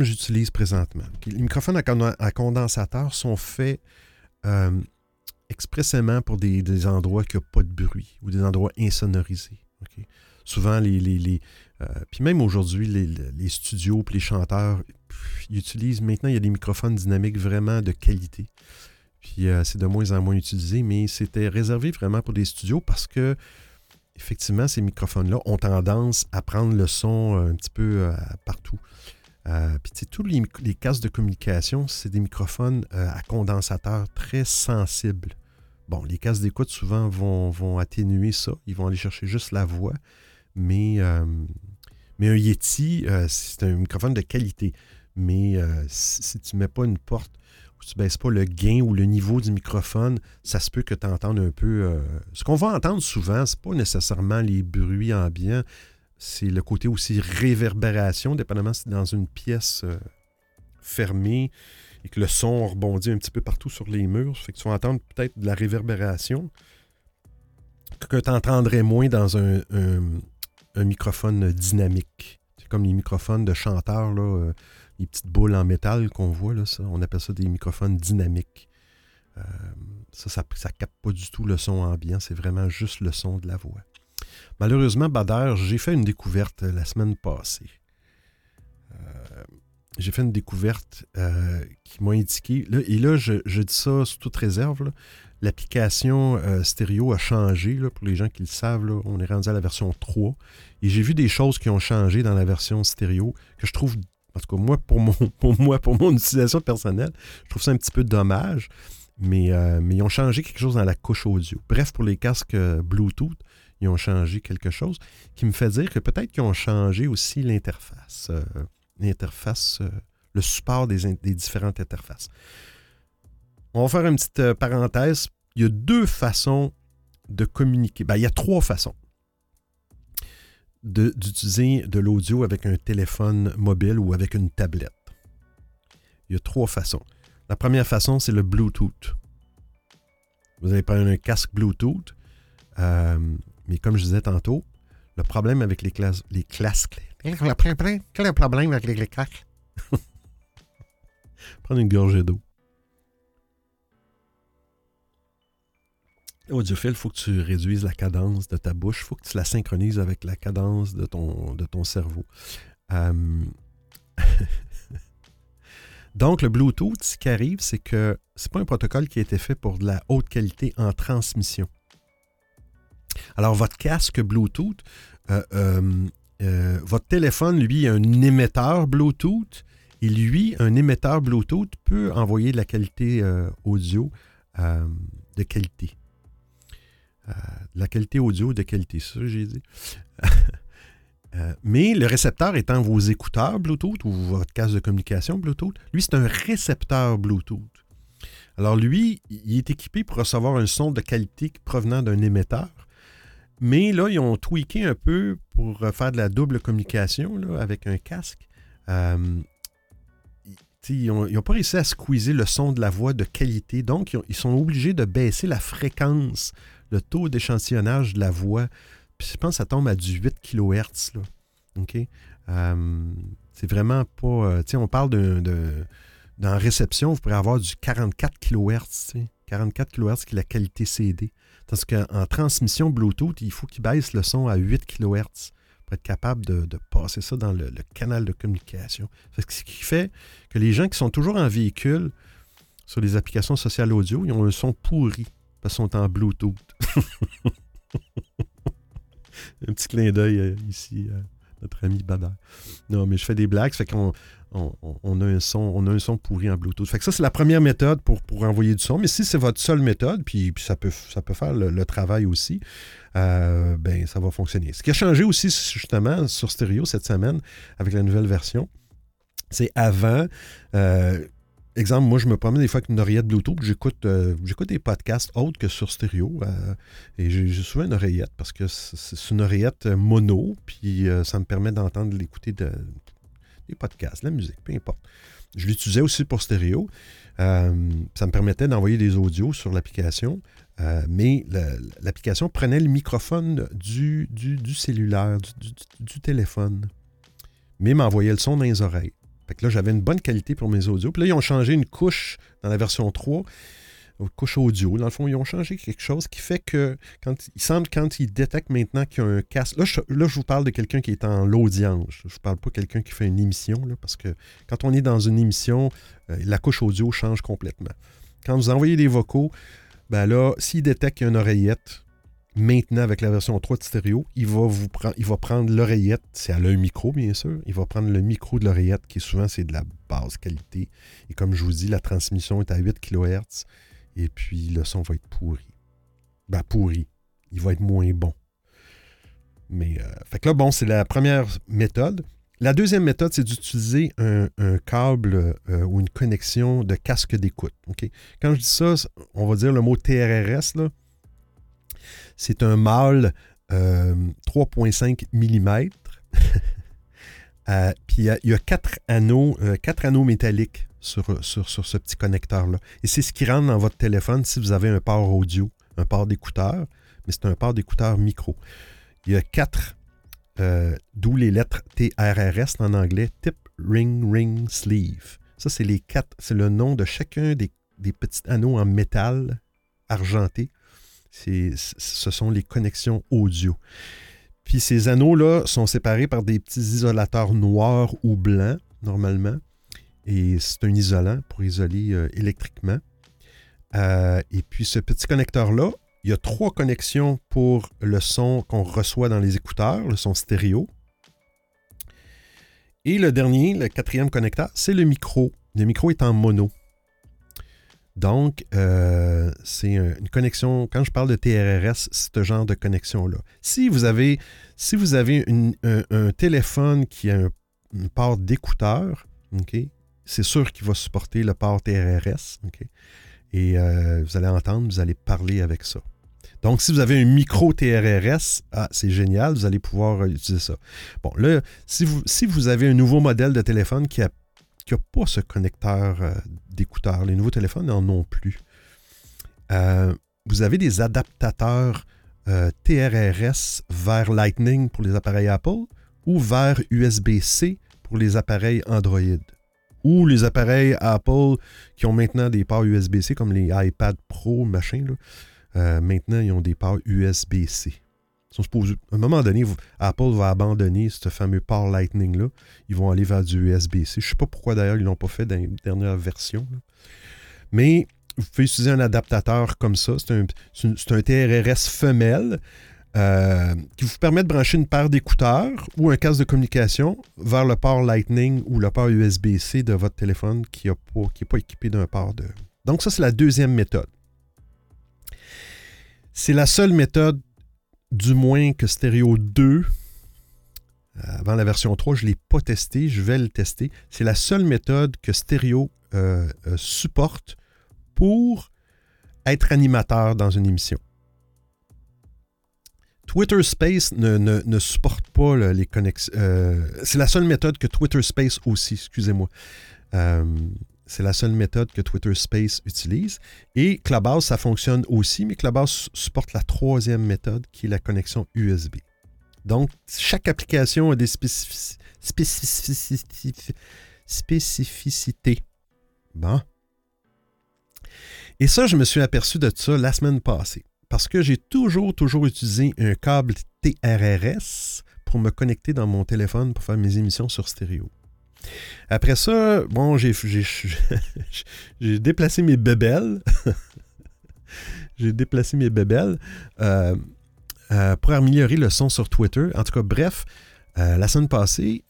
j'utilise présentement. Les microphones à, conden- à condensateur sont faits euh, expressément pour des, endroits qui n'ont pas de bruit ou des endroits insonorisés. Souvent, les. les, euh, puis même aujourd'hui, les, studios puis les chanteurs, utilisent. Maintenant, il y a des microphones dynamiques vraiment de qualité. Puis euh, c'est de moins en moins utilisé, mais c'était réservé vraiment pour des studios parce que effectivement, ces microphones-là ont tendance à prendre le son euh, un petit peu euh, partout. Euh, Puis, tous les, les de communication, c'est des microphones euh, à condensateur très sensibles. Bon, les casques d'écoute, souvent, vont, atténuer ça. Ils vont aller chercher juste la voix. Mais, mais un Yeti, c'est un microphone de qualité. Mais si, si tu ne mets pas une porte tu baisses pas le gain ou le niveau du microphone, ça se peut que tu entendes un peu. euh, ce qu'on va entendre souvent, c'est pas nécessairement les bruits ambiants, c'est le côté aussi réverbération, dépendamment si dans une pièce euh, fermée et que le son rebondit un petit peu partout sur les murs. Ça fait que tu vas entendre peut-être de la réverbération que tu entendrais moins dans un microphone dynamique. C'est comme les microphones de chanteurs, là, euh, les petites boules en métal qu'on voit, on appelle ça des microphones dynamiques. Euh, ça, ça ne capte pas du tout le son ambiant, c'est vraiment juste le son de la voix. Malheureusement, Bader, j'ai fait une découverte euh, la semaine passée. Euh, j'ai fait une découverte qui m'a indiqué, et là, je, dis ça sous toute réserve, l'application stéréo a changé, pour les gens qui le savent, on est rendu à la version 3, et j'ai vu des choses qui ont changé dans la version stéréo que je trouve, en tout cas moi, pour, mon, [laughs] moi, pour mon utilisation personnelle, je trouve ça un petit peu dommage. Mais, euh, mais ils ont changé quelque chose dans la couche audio. Bref, pour les casques euh, Bluetooth, ils ont changé quelque chose qui me fait dire que peut-être qu'ils ont changé aussi l'interface. euh, l'interface, le support des, différentes interfaces. On va faire une petite parenthèse. Il y a deux façons de communiquer. Ben, il y a trois façons d'utiliser de, l'audio avec un téléphone mobile ou avec une tablette. Il y a trois façons. La première façon, c'est le Bluetooth. Vous allez prendre un casque Bluetooth, euh, mais comme je disais tantôt, le problème avec les classes, les classes, quel est le problème avec les casques? [laughs] Prendre une gorgée d'eau. Audiophile, il faut que tu réduises la cadence de ta bouche. Il faut que tu la synchronises avec la cadence de ton, cerveau. Euh, [laughs] Donc, le Bluetooth, ce qui arrive, c'est que c'est pas un protocole qui a été fait pour de la haute qualité en transmission. Alors, votre casque Bluetooth, euh, euh, euh, votre téléphone, lui, a un émetteur Bluetooth. Et lui, un émetteur Bluetooth peut envoyer de la qualité euh, audio euh, de qualité. Euh, de la qualité audio de qualité, ça j'ai dit. [laughs] Euh, mais le récepteur étant vos écouteurs Bluetooth ou votre casque de communication Bluetooth, lui, c'est un récepteur Bluetooth. Alors lui, il est équipé pour recevoir un son de qualité provenant d'un émetteur. Mais là, ils ont tweaké un peu pour faire de la double communication avec un casque. Euh, ils n'ont pas réussi à squeezer le son de la voix de qualité. Donc, ils sont obligés de baisser la fréquence, le taux d'échantillonnage de la voix. Je pense que ça tombe à du 8 kHz. Là. OK? Euh, c'est vraiment pas. euh, tu sais, on parle de, de- Dans réception, vous pourrez avoir du 44 kHz. tu sais. 44 kHz qui est la qualité CD. Tandis qu'en transmission Bluetooth, il faut qu'il baisse le son à 8 kHz pour être capable de, de passer ça dans le, le canal de communication. Ce qui fait que les gens qui sont toujours en véhicule sur les applications sociales audio, ils ont un son pourri parce qu'ils sont en Bluetooth. [laughs] un petit clin d'œil euh, ici à notre ami Bader. Non, mais je fais des blagues, ça fait qu'on on, a un son, on a un son pourri en Bluetooth. Fait que ça, c'est la première méthode pour, pour envoyer du son. Mais si c'est votre seule méthode, puis, ça, peut, ça peut faire le, travail aussi, euh, ben ça va fonctionner. Ce qui a changé aussi, justement, sur stéréo cette semaine, avec la nouvelle version, c'est avant. euh, exemple, moi, je me promène des fois avec une oreillette Bluetooth, j'écoute euh, j'écoute des podcasts autres que sur stéréo. euh, et j'ai souvent une oreillette parce que c'est une oreillette euh, mono, puis ça me permet d'entendre l'écouter de, des podcasts, la musique, peu importe. Je l'utilisais aussi pour stéréo. Ça me permettait d'envoyer des audios sur l'application, mais la- l'application prenait le microphone du, du, cellulaire, du téléphone, mais m'envoyait le son dans les oreilles. Fait là, j'avais une bonne qualité pour mes audios. Puis là, ils ont changé une couche dans la version 3, une couche audio. Dans le fond, ils ont changé quelque chose qui fait que, quand il semble, quand ils détectent maintenant qu'il y a un casque. Là, je, vous parle de quelqu'un qui est en l'audience. Je ne parle pas de quelqu'un qui fait une émission, parce que quand on est dans une émission, euh, la couche audio change complètement. Quand vous envoyez des vocaux, ben là, s'il détecte qu'il y a une oreillette, maintenant avec la version 3 de stéréo, il va, vous prendre, il va prendre l'oreillette, c'est à un micro bien sûr, il va prendre le micro de l'oreillette qui souvent c'est de la basse qualité. Et comme je vous dis, la transmission est à 8 kHz et puis le son va être pourri. Ben pourri, il va être moins bon. Mais, euh, fait que là, bon, c'est la première méthode. La deuxième méthode, c'est d'utiliser un, câble euh, ou une connexion de casque d'écoute. Quand je dis ça, on va dire le mot TRRS. là. C'est un mâle euh, 3,5 mm. [laughs] Euh, Puis il y a- quatre anneaux, euh, quatre anneaux métalliques sur, sur, sur ce petit connecteur-là. Et c'est ce qui rentre dans votre téléphone si vous avez un port audio, un port d'écouteur, mais c'est un port d'écouteur micro. Il y a quatre euh, d'où les lettres TRRS en anglais, Tip, Ring, Ring, Sleeve. Ça, c'est les quatre, c'est le nom de chacun des, des petits anneaux en métal argenté. Ce sont les connexions audio. Puis ces anneaux-là sont séparés par des petits isolateurs noirs ou blancs, normalement. Et c'est un isolant pour isoler euh, électriquement. Euh, et puis ce petit connecteur-là, il y a trois connexions pour le son qu'on reçoit dans les écouteurs, le son stéréo. Et le dernier, le quatrième connecteur, c'est le micro. Le micro est en mono. Donc, euh, c'est une connexion, quand je parle de TRRS, c'est ce genre de connexion-là. Si vous avez, si vous avez un, téléphone qui a un, une port d'écouteur, c'est sûr qu'il va supporter le port TRRS. Et euh, vous allez entendre, vous allez parler avec ça. Donc, si vous avez un micro TRRS, ah, c'est génial, vous allez pouvoir utiliser ça. Bon, là, si vous, si vous avez un nouveau modèle de téléphone qui a qui n'a pas ce connecteur euh, d'écouteur. Les nouveaux téléphones n'en ont plus. Euh, vous avez des adaptateurs euh, TRRS vers Lightning pour les appareils Apple ou vers USB-C pour les appareils Android. Ou les appareils Apple qui ont maintenant des ports USB-C comme les iPad Pro, machin. maintenant, ils ont des ports USB-C à un moment donné, Apple va abandonner ce fameux port Lightning-là. Ils vont aller vers du USB-C. Je ne sais pas pourquoi d'ailleurs ils ne l'ont pas fait dans les dernières versions. Mais vous pouvez utiliser un adaptateur comme ça. C'est un, TRRS femelle euh, qui vous permet de brancher une paire d'écouteurs ou un casque de communication vers le port Lightning ou le port USB-C de votre téléphone qui n'est pas, pas équipé d'un port de. Donc, ça, c'est la deuxième méthode. C'est la seule méthode du moins que Stereo 2, euh, avant la version 3, je ne l'ai pas testé, je vais le tester. C'est la seule méthode que Stereo euh, euh, supporte pour être animateur dans une émission. Twitter Space ne, supporte pas les connexions. c'est la seule méthode que Twitter Space aussi, excusez-moi. C'est la seule méthode que Twitter Space utilise. Et Clubhouse, ça fonctionne aussi, mais Clubhouse supporte la troisième méthode qui est la connexion USB. Donc, chaque application a des spécificités. Bon. Et ça, je me suis aperçu de ça la semaine passée. Parce que j'ai toujours, toujours utilisé un câble TRRS pour me connecter dans mon téléphone pour faire mes émissions sur stéréo. Après ça, bon, j'ai, [laughs] déplacé mes bébelles. [laughs] j'ai déplacé mes bébelles euh, euh, pour améliorer le son sur Twitter. En tout cas, bref, euh, la semaine passée,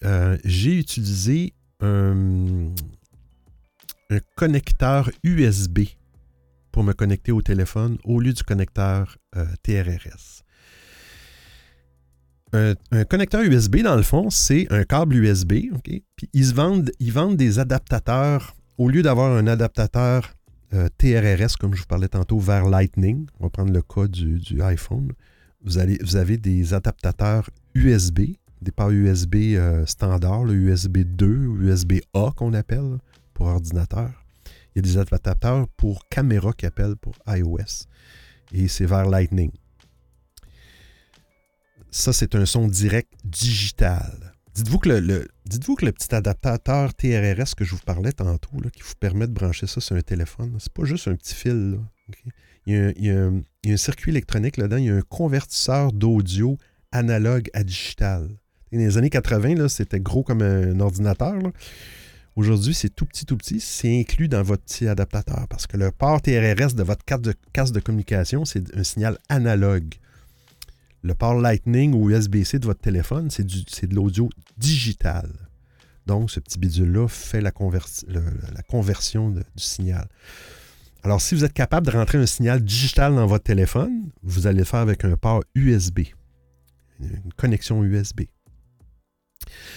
j'ai utilisé un, un, connecteur USB pour me connecter au téléphone au lieu du connecteur TRRS. Un, connecteur USB, dans le fond, c'est un câble USB. Puis ils, vendent, des adaptateurs. Au lieu d'avoir un adaptateur euh, TRRS, comme je vous parlais tantôt, vers Lightning, on va prendre le cas du, iPhone, vous, avez des adaptateurs USB, des ports USB euh, standards, le USB 2 ou USB-A qu'on appelle pour ordinateur. Il y a des adaptateurs pour caméra qui appellent pour iOS. Et c'est vers Lightning ça, c'est un son direct digital. Dites-vous que le, petit adaptateur TRRS que je vous parlais tantôt, qui vous permet de brancher ça sur un téléphone, c'est pas juste un petit fil. il, y a, un, circuit électronique là-dedans, il y a un convertisseur d'audio analogue à digital. Dans les années 80, c'était gros comme un ordinateur. Aujourd'hui, c'est tout petit, tout petit. C'est inclus dans votre petit adaptateur parce que le port TRRS de votre carte de, de communication, c'est un signal analogue. Le port Lightning ou USB-C de votre téléphone, c'est de l'audio digital. Donc, ce petit bidule-là fait la, conversion du signal. Alors, si vous êtes capable de rentrer un signal digital dans votre téléphone, vous allez le faire avec un port USB, une connexion USB.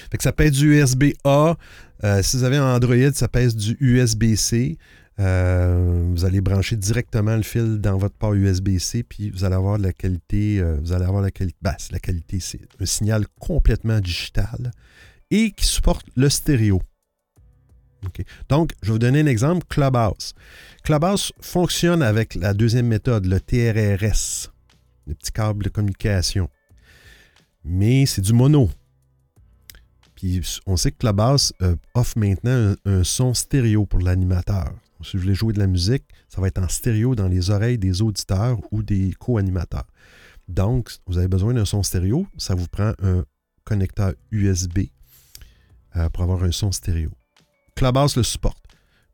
Fait que ça pèse du USB-A. Euh, si vous avez un Android, ça pèse du USB-C. Euh, vous allez brancher directement le fil dans votre port USB-C, puis vous allez avoir de la qualité. Euh, vous allez avoir la qualité. Bah, la qualité, c'est un signal complètement digital et qui supporte le stéréo. Donc, je vais vous donner un exemple, Clubhouse. Clubhouse fonctionne avec la deuxième méthode, le TRRS, le petit câble de communication. Mais c'est du mono. Puis on sait que Clubhouse euh, offre maintenant un son stéréo pour l'animateur. Si vous voulez jouer de la musique, ça va être en stéréo dans les oreilles des auditeurs ou des co-animateurs. Donc, vous avez besoin d'un son stéréo. Ça vous prend un connecteur USB euh, pour avoir un son stéréo. Clubhouse le supporte.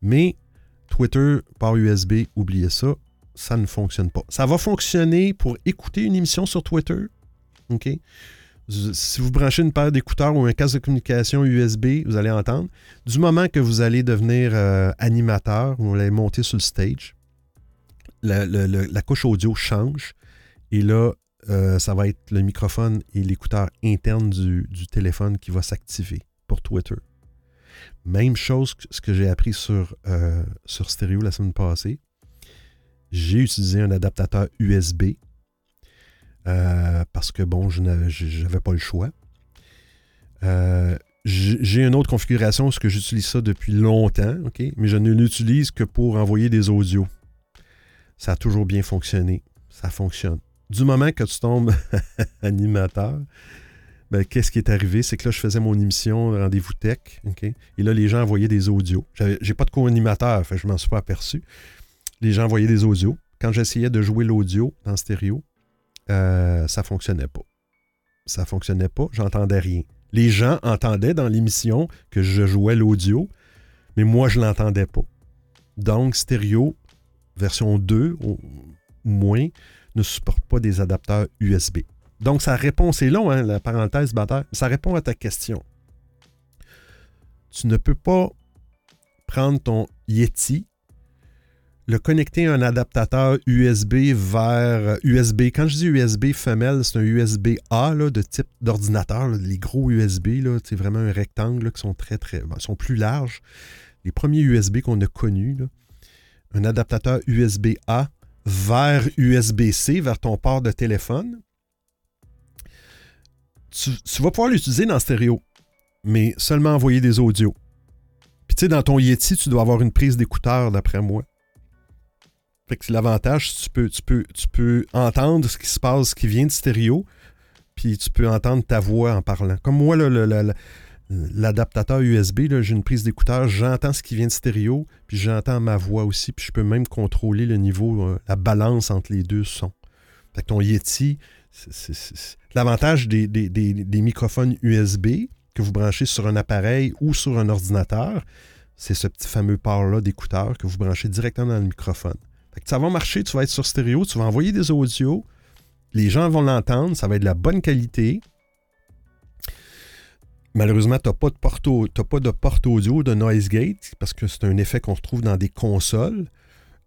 Mais Twitter par USB, oubliez ça, ça ne fonctionne pas. Ça va fonctionner pour écouter une émission sur Twitter. OK? Si vous branchez une paire d'écouteurs ou un casque de communication USB, vous allez entendre. Du moment que vous allez devenir euh, animateur, vous allez monter sur le stage, la, couche audio change. Et là, euh, ça va être le microphone et l'écouteur interne du, téléphone qui va s'activer pour Twitter. Même chose que ce que j'ai appris sur, euh, sur stéréo la semaine passée. J'ai utilisé un adaptateur USB euh, parce que, bon, je n'avais pas le choix. j'ai une autre configuration parce que j'utilise ça depuis longtemps, OK? mais je ne l'utilise que pour envoyer des audios. Ça a toujours bien fonctionné. Ça fonctionne. Du moment que tu tombes [laughs] animateur, ben, qu'est-ce qui est arrivé? C'est que là, je faisais mon émission Rendez-vous Tech. Et là, les gens envoyaient des audios. J'ai pas de co-animateur, je m'en suis pas aperçu. Les gens envoyaient des audios. Quand j'essayais de jouer l'audio dans stéréo, euh, ça fonctionnait pas. Ça fonctionnait pas, j'entendais rien. Les gens entendaient dans l'émission que je jouais l'audio, mais moi, je l'entendais pas. Donc, stéréo, version 2 ou moins, ne supporte pas des adapteurs USB. Donc, sa réponse est long, hein, la parenthèse bataille. Ça répond à ta question. Tu ne peux pas prendre ton Yeti, le connecter un adaptateur USB vers USB. Quand je dis USB femelle, c'est un USB A de type d'ordinateur, les gros USB, c'est vraiment un rectangle qui sont très, très, plus larges. Les premiers USB qu'on a connus, un adaptateur USB-A vers USB-C, vers ton port de téléphone, tu, vas pouvoir l'utiliser dans stéréo, mais seulement envoyer des audios. Puis tu sais, dans ton Yeti, tu dois avoir une prise d'écouteur, d'après moi. L'avantage, tu peux, tu, peux, tu peux entendre ce qui se passe, ce qui vient de stéréo, puis tu peux entendre ta voix en parlant. Comme moi, l'adaptateur USB, j'ai une prise d'écouteur, j'entends ce qui vient de stéréo, puis j'entends ma voix aussi, puis je peux même contrôler le niveau, euh, la balance entre les deux sons. Fait que ton Yeti, l'avantage des, des, microphones USB que vous branchez sur un appareil ou sur un ordinateur, c'est ce petit fameux port-là d'écouteur que vous branchez directement dans le microphone. Ça va marcher, tu vas être sur stéréo, tu vas envoyer des audios, les gens vont l'entendre, ça va être de la bonne qualité, Malheureusement, tu n'as pas, de porte pas de porte audio de noise gate parce que c'est un effet qu'on retrouve dans des consoles.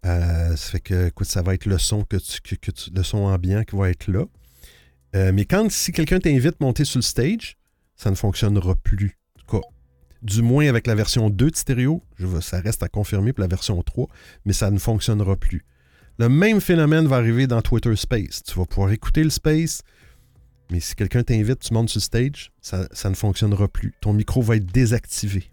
Euh, ça fait que ça va être le son, que, le son ambiant qui va être là. Euh, mais quand si quelqu'un t'invite à monter sur le stage, ça ne fonctionnera plus. Du moins avec la version 2 de stéréo, je ça reste à confirmer pour la version 3, mais ça ne fonctionnera plus. Le même phénomène va arriver dans Twitter Space. Tu vas pouvoir écouter le Space, mais si quelqu'un t'invite, tu montes sur stage, ça, ne fonctionnera plus. Ton micro va être désactivé.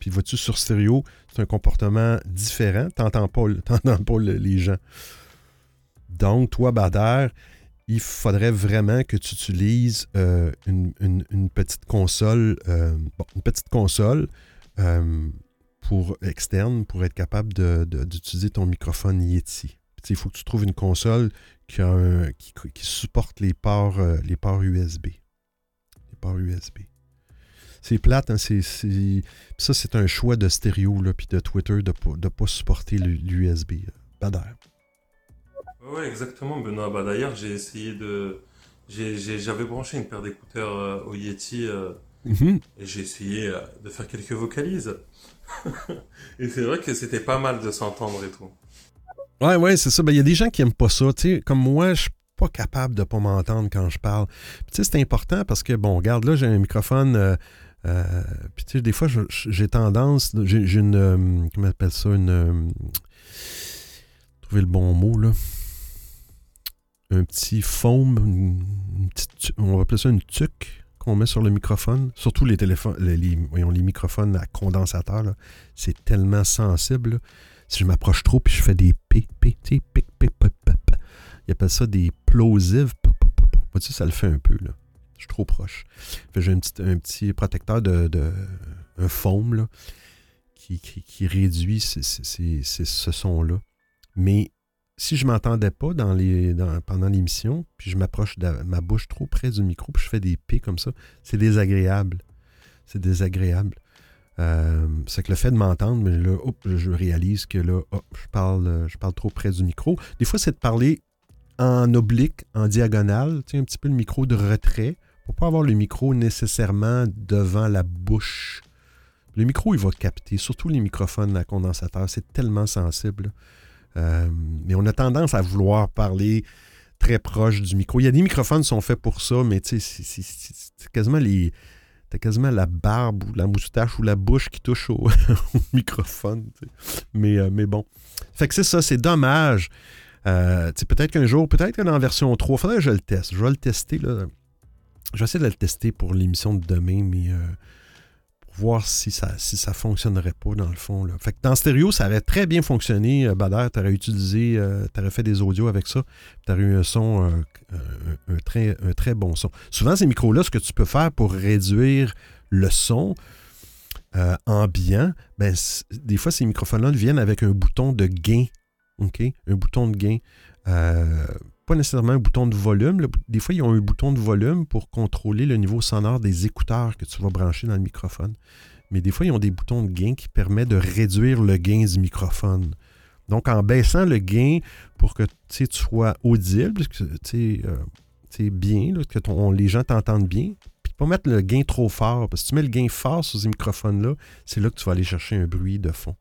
Puis vois-tu sur stéréo, c'est un comportement différent. Tu n'entends pas, [laughs] pas les gens. Donc, toi, Bader, il faudrait vraiment que tu utilises euh, une, petite console, euh, euh, pour externe pour être capable d'utiliser ton microphone Yeti. Il faut que tu trouves une console qui, supporte les ports, USB. Les ports USB. C'est plate, hein, c'est, ça c'est un choix de stéréo puis de Twitter de ne pas supporter l'USB. Bader. Oui, exactement, Benoît. Bah, d'ailleurs, j'ai essayé de. j'avais branché une paire d'écouteurs euh, au Yeti euh, mm-hmm. et j'ai essayé de faire quelques vocalises. [laughs] et c'est vrai que c'était pas mal de s'entendre et tout. Ouais, ouais, c'est ça. Ben, il y a des gens qui aiment pas ça. comme moi, je suis pas capable de pas m'entendre quand je parle. C'est important parce que, bon, regarde, là, j'ai un microphone. Euh, euh, puis, tu sais, des fois, j'ai tendance. J'ai une. Euh, comment on appelle ça Une. trouver le bon mot, là. Un petit foam. On va appeler ça une tuque qu'on met sur le microphone. Surtout les téléphones. Les, voyons, les microphones à condensateur, c'est tellement sensible. Si je m'approche trop puis je fais des p, p, p, p, p, p, Ils appellent ça des plosives. Vois-tu, ça le fait un peu, là. Je suis trop proche. J'ai un petit, protecteur de, de un foam, là, qui, réduit ce son-là. Mais si je m'entendais pas pendant l'émission, puis je m'approche de ma bouche trop près du micro, puis je fais des p comme ça, c'est désagréable. C'est désagréable. Euh, c'est que le fait de m'entendre, mais là, je réalise que là, je, parle, euh, je parle trop près du micro. Des fois, c'est de parler en oblique, en diagonale, tu un petit peu le micro de retrait ne faut pas avoir le micro nécessairement devant la bouche. Le micro, il va capter, surtout les microphones à condensateur, c'est tellement sensible. Euh, mais on a tendance à vouloir parler très proche du micro. Il y a des microphones qui sont faits pour ça, mais tu sais, c'est quasiment les. T'as quasiment la barbe ou la moustache ou la bouche qui touche au, [laughs] microphone. Mais, euh, mais bon. Fait que c'est ça, c'est dommage. Euh, peut-être qu'un jour, peut-être que dans la version 3, il faudrait que je le teste. Je vais le tester. Là. Je vais essayer de le tester pour l'émission de demain, mais euh, voir si ça si ça fonctionnerait pas dans le fond. Là. Fait que dans stéréo, ça aurait très bien fonctionné. Euh, Bader, tu aurais utilisé, euh, tu aurais fait des audios avec ça. Tu aurais eu un son, euh, un, très, un très bon son. Souvent, ces micros-là, ce que tu peux faire pour réduire le son ambiant, ben, des fois, ces microphones-là viennent avec un bouton de gain. OK? Un bouton de gain pas nécessairement un bouton de volume. Des fois, ils ont un bouton de volume pour contrôler le niveau sonore des écouteurs que tu vas brancher dans le microphone. Mais des fois, ils ont des boutons de gain qui permettent de réduire le gain du microphone. Donc, en baissant le gain pour que tu sois audible, que tu euh, bien, que les gens t'entendent bien, puis pas mettre le gain trop fort. Parce que si tu mets le gain fort sur ces microphones-là, c'est là que tu vas aller chercher un bruit de fond.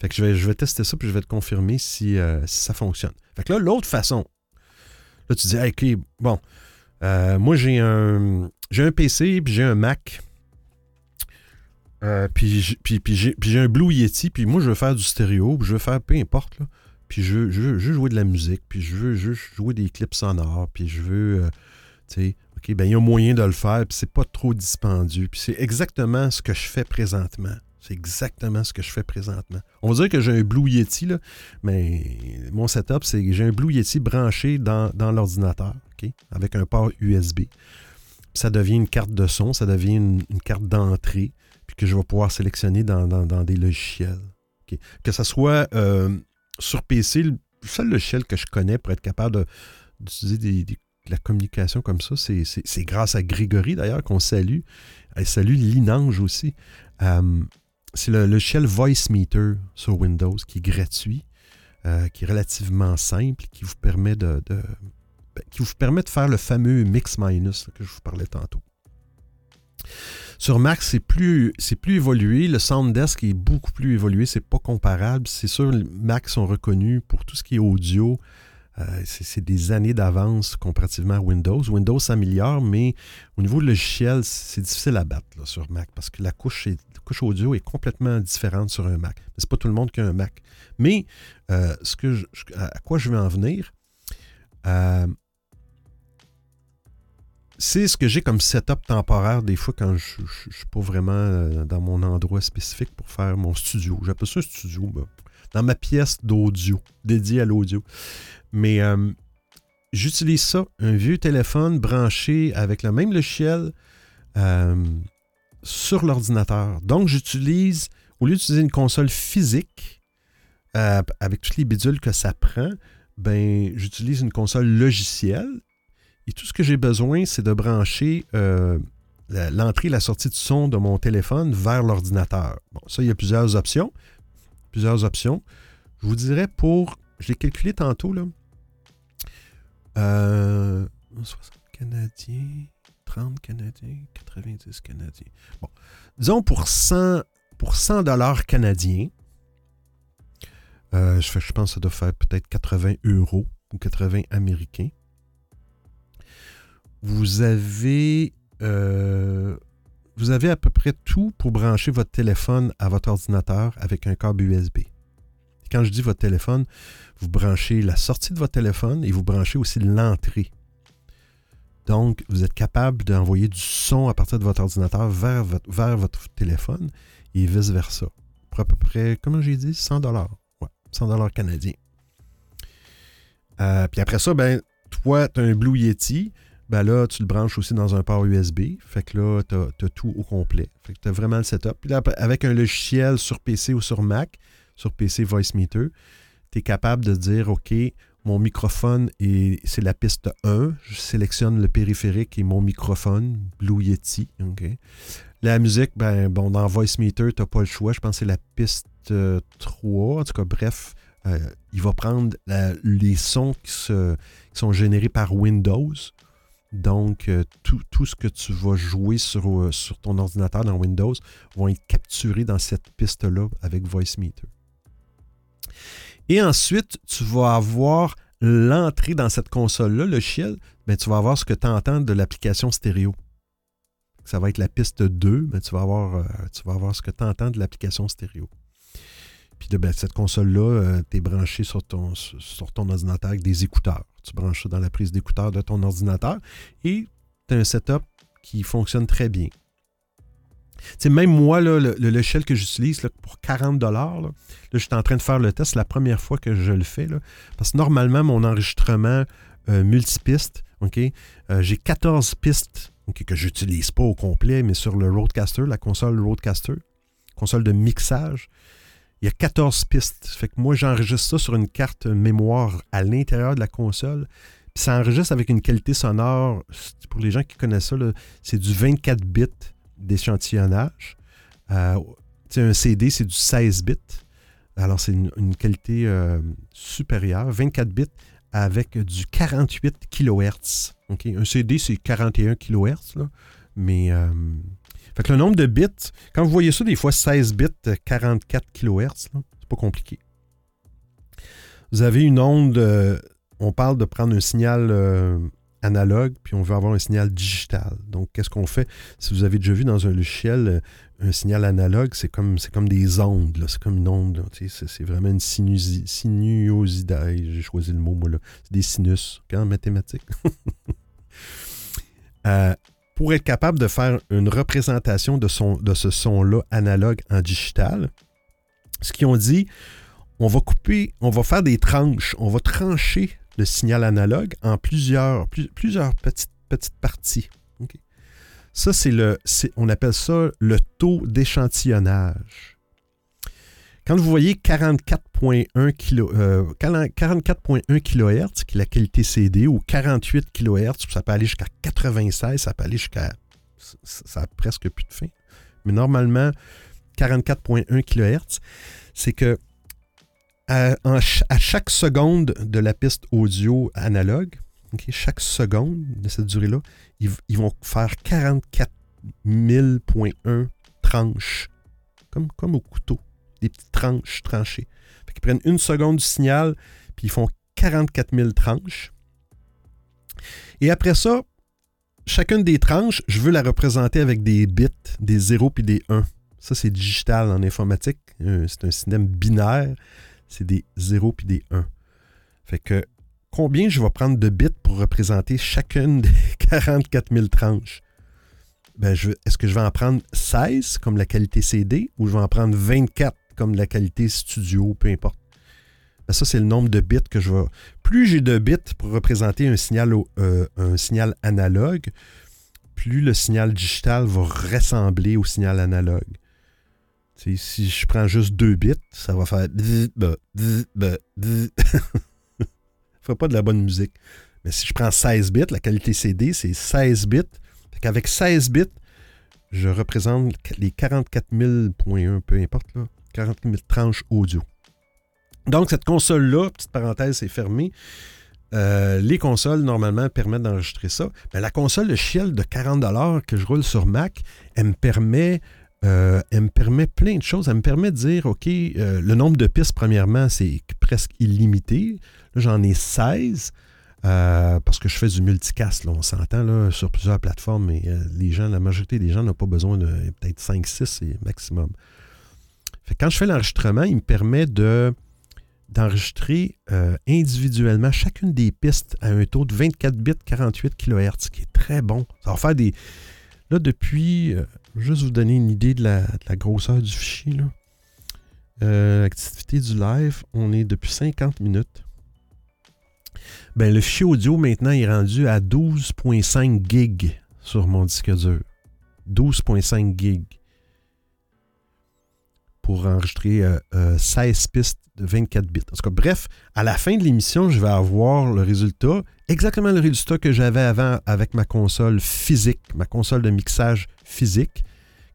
Fait que je vais, je vais tester ça, puis je vais te confirmer si, euh, si ça fonctionne. Fait que là, l'autre façon, Là, tu dis, OK, bon, euh, moi, j'ai un, j'ai un PC, puis j'ai un Mac. Euh, puis, puis, puis j'ai un Blue Yeti, puis moi, je veux faire du stéréo, puis je veux faire peu importe, là. Puis je veux, je, jouer de la musique, puis je veux jouer des clips sonores, puis je veux, euh, tu sais, OK, ben il y a moyen de le faire, puis c'est pas trop dispendieux. Puis c'est exactement ce que je fais présentement. C'est exactement ce que je fais présentement. On va dire que j'ai un Blue Yeti, mais mon setup, c'est que j'ai un Blue Yeti branché dans, l'ordinateur, avec un port USB. ça devient une carte de son, ça devient une, carte d'entrée, puis que je vais pouvoir sélectionner dans, des logiciels. Que ce soit euh, sur PC, le seul logiciel que je connais pour être capable d'utiliser de la communication comme ça, c'est grâce à Grégory d'ailleurs qu'on salue. Elle salue Linange aussi. Euh, c'est le logiciel Voice Meter sur Windows qui est gratuit, euh, qui est relativement simple, qui vous permet de, ben, qui vous permet de faire le fameux mix minus que je vous parlais tantôt. Sur Mac, c'est plus, évolué. Le Sounddesk est beaucoup plus évolué. C'est pas comparable. C'est sûr, Mac sont reconnus pour tout ce qui est audio, c'est des années d'avance comparativement à Windows. Windows s'améliore, mais au niveau logiciel, c'est difficile à battre sur Mac parce que la couche, couche audio est complètement différente sur un Mac. Ce n'est pas tout le monde qui a un Mac. Mais euh, à quoi je vais en venir, euh, c'est ce que j'ai comme setup temporaire des fois quand je ne suis pas vraiment dans mon endroit spécifique pour faire mon studio. J'appelle ça un studio, ben, dans ma pièce d'audio, dédiée à l'audio. Mais euh, j'utilise ça, un vieux téléphone branché avec le même logiciel euh, sur l'ordinateur. Donc, j'utilise, au lieu d'utiliser une console physique euh, avec toutes les bidules que ça prend, ben, j'utilise une console logicielle. Et tout ce que j'ai besoin, c'est de brancher l'entrée et la sortie de son de mon téléphone vers l'ordinateur. Bon, ça, il y a plusieurs options. Plusieurs options. Je vous dirais pour, je l'ai calculé tantôt, là, 60 euh, Canadiens, 30 Canadiens, 90 Canadiens. Bon, disons pour 100, pour 100 dollars canadiens, euh, je, pense que ça doit faire peut-être 80 euros ou 80 américains. Vous avez, euh, vous avez à peu près tout pour brancher votre téléphone à votre ordinateur avec un câble USB quand je dis votre téléphone, vous branchez la sortie de votre téléphone et vous branchez aussi l'entrée. Donc, vous êtes capable d'envoyer du son à partir de votre ordinateur vers votre, téléphone et vice-versa. Pour à peu près, comment j'ai dit, 100 dollars. Ouais, 100 dollars canadiens. Euh, puis après ça, ben, toi, tu as un Blue Yeti. Ben là, tu le branches aussi dans un port USB. Fait que là, tu as, tout au complet. Fait que tu as vraiment le setup. Puis là, avec un logiciel sur PC ou sur Mac, sur PC Voice Meter, tu es capable de dire, OK, mon microphone, c'est la piste 1. Je sélectionne le périphérique et mon microphone, Blue Yeti. La musique, ben, bon, dans Voice Meter, tu n'as pas le choix. Je pense que c'est la piste 3. Euh, en tout cas, bref, euh, il va prendre les sons qui, sont générés par Windows. Donc, euh, tout, ce que tu vas jouer sur, ton ordinateur dans Windows vont être capturés dans cette piste-là avec VoiceMeter. Et ensuite, tu vas avoir l'entrée dans cette console-là, le Shield, ben, tu vas avoir ce que tu entends de l'application stéréo. Ça va être la piste 2, mais tu vas avoir, euh, tu vas avoir ce que tu entends de l'application stéréo. Puis ben, cette console-là, tu es branché sur ton, sur ton ordinateur avec des écouteurs. Tu branches ça dans la prise d'écouteur de ton ordinateur et tu as un setup qui fonctionne très bien. Sais, même moi, là, le, logiciel que j'utilise pour 40 là, là, je suis en train de faire le test. la première fois que je le fais. Là, parce que normalement, mon enregistrement euh, multipiste, euh, j'ai 14 pistes que je n'utilise pas au complet, mais sur le Roadcaster, la console Roadcaster, console de mixage, il y a 14 pistes. Fait que moi, j'enregistre ça sur une carte mémoire à l'intérieur de la console. Puis ça enregistre avec une qualité sonore, pour les gens qui connaissent ça, c'est du 24 bits d'échantillonnage. Euh, un CD, c'est du 16 bits. Alors, c'est une, qualité euh, supérieure, 24 bits avec du 48 kHz. Un CD, c'est 41 kHz, mais euh, fait que le nombre de bits, quand vous voyez ça, des fois 16 bits, 44 kHz, c'est pas compliqué. Vous avez une onde, on parle de prendre un signal analogue, puis on veut avoir un signal digital. Donc, qu'est-ce qu'on fait? Si vous avez déjà vu dans un logiciel euh, un signal analogue, c'est comme, des ondes, c'est comme une onde. C'est vraiment une sinuosité. J'ai choisi le mot, moi, là. C'est des sinus, en mathématiques. [laughs] euh, pour être capable de faire une représentation de, son, de ce son-là analogue en digital, ce qu'ils ont dit, on va couper, on va faire des tranches, on va trancher le signal analogue en plusieurs, plusieurs petites, parties. Ça, c'est le, on appelle ça le taux d'échantillonnage. Quand vous voyez 44.1 euh, kHz, qui est la qualité CD, ou 48 kHz, ça peut aller jusqu'à 96, ça peut aller jusqu'à... Ça n'a presque plus de fin. Mais normalement, 44.1 kHz, c'est que à, chaque seconde de la piste audio analogue, chaque seconde de cette durée-là, ils, vont faire 44 000.1 tranches, comme, comme au couteau des petites tranches tranchées. ils prennent une seconde du signal, puis ils font 44 000 tranches. Et après ça, chacune des tranches, je veux la représenter avec des bits, des 0 puis des 1. Ça, c'est digital en informatique. Euh, c'est un système binaire. C'est des 0 puis des 1. Fait que combien je vais prendre de bits pour représenter chacune [laughs] des 44 000 tranches? Ben, est-ce que je vais en prendre 16 comme la qualité CD ou je vais en prendre 24 comme la qualité studio, peu importe? Ben, ça, c'est le nombre de bits que je vais. Plus j'ai de bits pour représenter un signal, euh, un signal analogue, plus le signal digital va ressembler au signal analogue. Si je prends juste deux bits, ça va faire. Ça [laughs] fait pas de la bonne musique. Mais si je prends 16 bits, la qualité CD, c'est 16 bits. Avec 16 bits, je représente les 44 000.1, peu importe, là, 40 000 tranches audio. Donc, cette console-là, petite parenthèse, c'est fermé. Euh, les consoles, normalement, permettent d'enregistrer ça. Mais la console de Shield de 40 que je roule sur Mac, elle me permet, euh, elle me permet plein de choses. Elle me permet de dire, OK, euh, le nombre de pistes, premièrement, c'est presque illimité. Là, j'en ai 16. parce que je fais du multicast, là, on s'entend sur plusieurs plateformes, mais les gens, la majorité des gens n'ont pas besoin de peut-être 5-6 c'est maximum quand je fais l'enregistrement, il me permet de, d'enregistrer euh, individuellement chacune des pistes à un taux de 24 bits 48 kHz, ce qui est très bon. Ça va faire des. Là, depuis. Euh, juste vous donner une idée de la, grosseur du fichier. Euh, activité du live, on est depuis 50 minutes. Ben, le fichier audio maintenant est rendu à 12.5 gigs sur mon disque dur. 12.5 gigs pour enregistrer 16 euh, euh, pistes de 24 bits. En tout cas, bref, à la fin de l'émission, je vais avoir le résultat, exactement le résultat que j'avais avant avec ma console physique, ma console de mixage physique,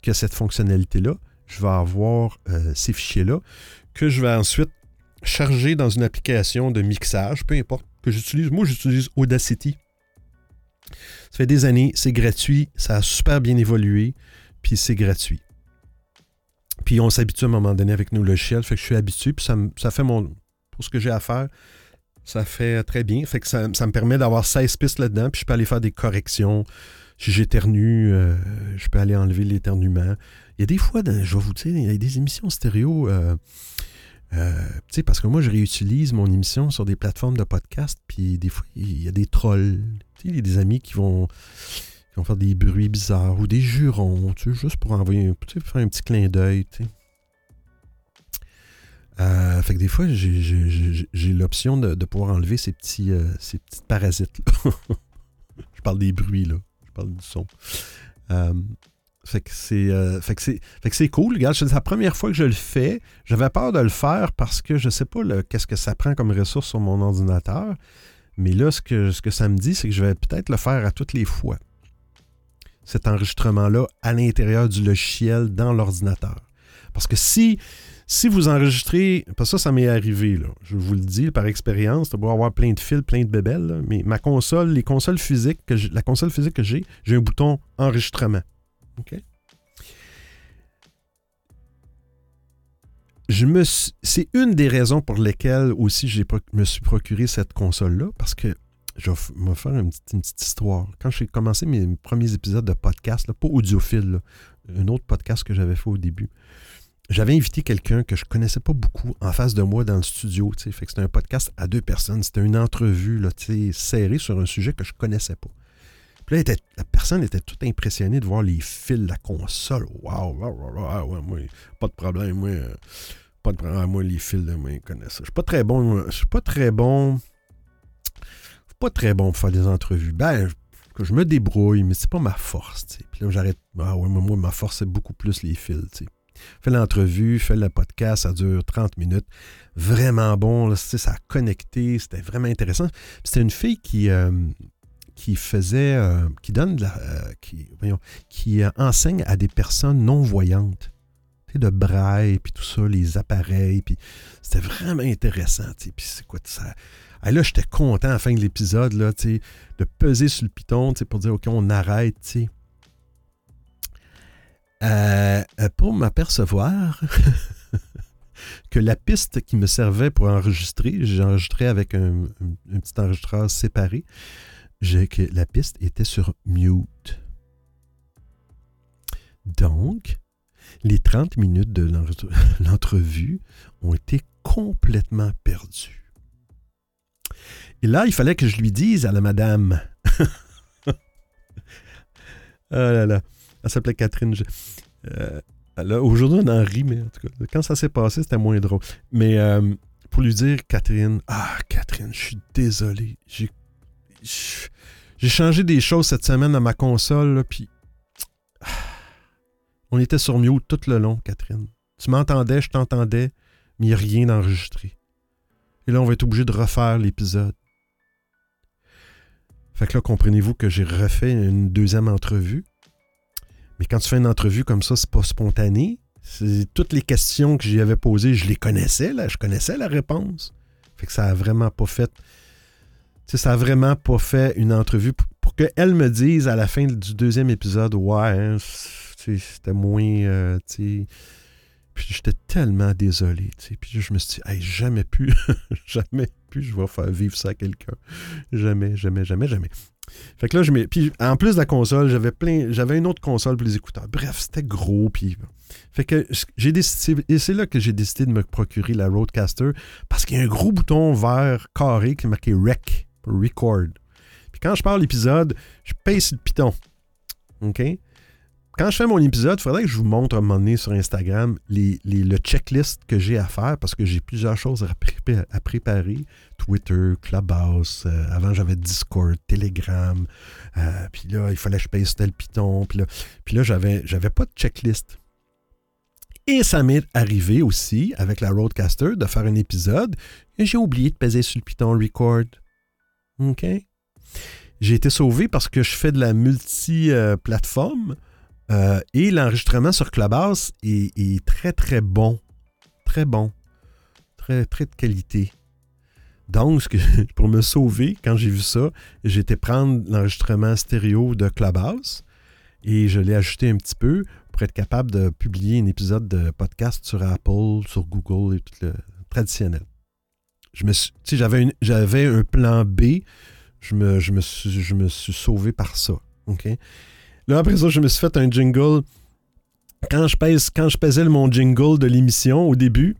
qui a cette fonctionnalité-là. Je vais avoir euh, ces fichiers-là que je vais ensuite charger dans une application de mixage, peu importe que j'utilise. Moi, j'utilise Audacity. Ça fait des années, c'est gratuit, ça a super bien évolué, puis c'est gratuit. Puis on s'habitue à un moment donné avec nos logiciels, fait que je suis habitué, puis ça, fait mon. Pour ce que j'ai à faire, ça fait très bien. Fait que ça, me permet d'avoir 16 pistes là-dedans, puis je peux aller faire des corrections. Si j'éternue, euh, je peux aller enlever l'éternuement. Il y a des fois, je vais vous dire, il y a des émissions stéréo. Euh, euh, parce que moi, je réutilise mon émission sur des plateformes de podcast, puis des fois, il y a des trolls. Il y a des amis qui vont, vont faire des bruits bizarres ou des jurons, juste pour envoyer, faire un petit clin d'œil. Fait que des fois, j'ai l'option de, pouvoir enlever ces petits, ces petits parasites-là. [laughs] je parle des bruits, là. Du son. Euh, fait que c'est que c'est cool. Regarde, c'est la première fois que je le fais. J'avais peur de le faire parce que je sais pas qu'est-ce que ça prend comme ressource sur mon ordinateur. Mais là, ce que, ce que ça me dit, c'est que je vais peut-être le faire à toutes les fois. Cet enregistrement-là à l'intérieur du logiciel dans l'ordinateur. Parce que si si vous enregistrez, parce que ça, ça m'est arrivé, là, je vous le dis par expérience, tu beau avoir plein de fils, plein de bébelles, mais ma console, les consoles physiques, que la console physique que j'ai, j'ai un bouton enregistrement. Je me c'est une des raisons pour lesquelles aussi je me suis procuré cette console-là, parce que je vais faire une petite, histoire. Quand j'ai commencé mes premiers épisodes de podcast, pas audiophile, un autre podcast que j'avais fait au début, j'avais invité quelqu'un que je connaissais pas beaucoup en face de moi dans le studio. C'était un podcast à deux personnes. C'était une entrevue serrée sur un sujet que je connaissais pas. Puis là, la personne était toute impressionnée de voir les fils la console. Waouh, wow, moi, pas de problème, moi. Euh, pas de problème, moi, les fils, moi, ils connaissent ça. Je suis pas très bon. Je suis pas très bon. pas très bon pour faire des entrevues. Ben, je me débrouille, mais c'est pas ma force. Puis là, j'arrête. Ah ouais, moi, ma force, c'est beaucoup plus les fils. sais fait l'entrevue, fait le podcast, ça dure 30 minutes. Vraiment bon, ça a connecté, c'était vraiment intéressant. C'était une fille qui, euh, qui faisait, euh, qui donne la, euh, qui, enseigne à des personnes non-voyantes. De braille, puis tout ça, les appareils, puis c'était vraiment intéressant. Puis c'est quoi ça? Là, j'étais content à la fin de l'épisode, de peser sur le piton pour dire, OK, on arrête. Euh, euh, pour m'apercevoir [laughs] que la piste qui me servait pour enregistrer, j'ai enregistré avec un, petit enregistreur séparé, que la piste était sur mute. Donc, les 30 minutes de [laughs] l'entrevue ont été complètement perdues. Et là, il fallait que je lui dise à la madame. oh [laughs] là là. Elle s'appelait Catherine. Euh, aujourd'hui, on en rit, mais en tout cas, quand ça s'est passé, c'était moins drôle. Mais euh, pour lui dire, Catherine, ah, Catherine, je suis désolé. J'ai, changé des choses cette semaine à ma console, puis. on était sur mute tout le long, Catherine. Tu m'entendais, je t'entendais, mais il n'y a rien d'enregistré. Et là, on va être obligé de refaire l'épisode. Fait que là, comprenez-vous que j'ai refait une deuxième entrevue. Mais quand tu fais une entrevue comme ça, c'est pas spontané. Toutes les questions que j'y avais posées, je les connaissais, là, je connaissais la réponse. Fait que ça a vraiment pas fait. ça a vraiment pas fait une entrevue pour, qu'elle me dise à la fin du deuxième épisode, ouais, hein, c'était moins. Euh, puis j'étais tellement désolé. Puis je me suis dit, jamais pu, [laughs] jamais pu, je vais faire vivre ça à quelqu'un. Jamais, jamais, jamais, jamais. Fait que là, je mets. Puis en plus de la console, j'avais plein. J'avais une autre console pour les écouteurs. Bref, c'était gros. Puis. Fait que j'ai décidé. Et c'est là que j'ai décidé de me procurer la Roadcaster. Parce qu'il y a un gros bouton vert carré qui est marqué Rec, Record. Puis quand je parle l'épisode, je pèse le piton. OK? Quand je fais mon épisode, il faudrait que je vous montre un moment donné sur Instagram le checklist que j'ai à faire parce que j'ai plusieurs choses à, préparer. Twitter, Clubhouse, euh, avant j'avais Discord, Telegram, euh, puis là, il fallait que je paye tel piton, puis là, là j'avais, j'avais pas de checklist. Et ça m'est arrivé aussi, avec la Roadcaster, de faire un épisode et j'ai oublié de peser sur le piton record. OK? J'ai été sauvé parce que je fais de la multi-plateforme. Euh, et l'enregistrement sur Clubhouse est, très, très bon. Très bon. Très, très de qualité. Donc, [laughs] pour me sauver, quand j'ai vu ça, j'ai été prendre l'enregistrement stéréo de Clubhouse et je l'ai ajouté un petit peu pour être capable de publier un épisode de podcast sur Apple, sur Google et tout le traditionnel. J'avais, un plan B, je me, je, me suis, je me suis sauvé par ça. OK? Là, après ça, je me suis fait un jingle. Quand je, pèse, quand je pesais mon jingle de l'émission au début,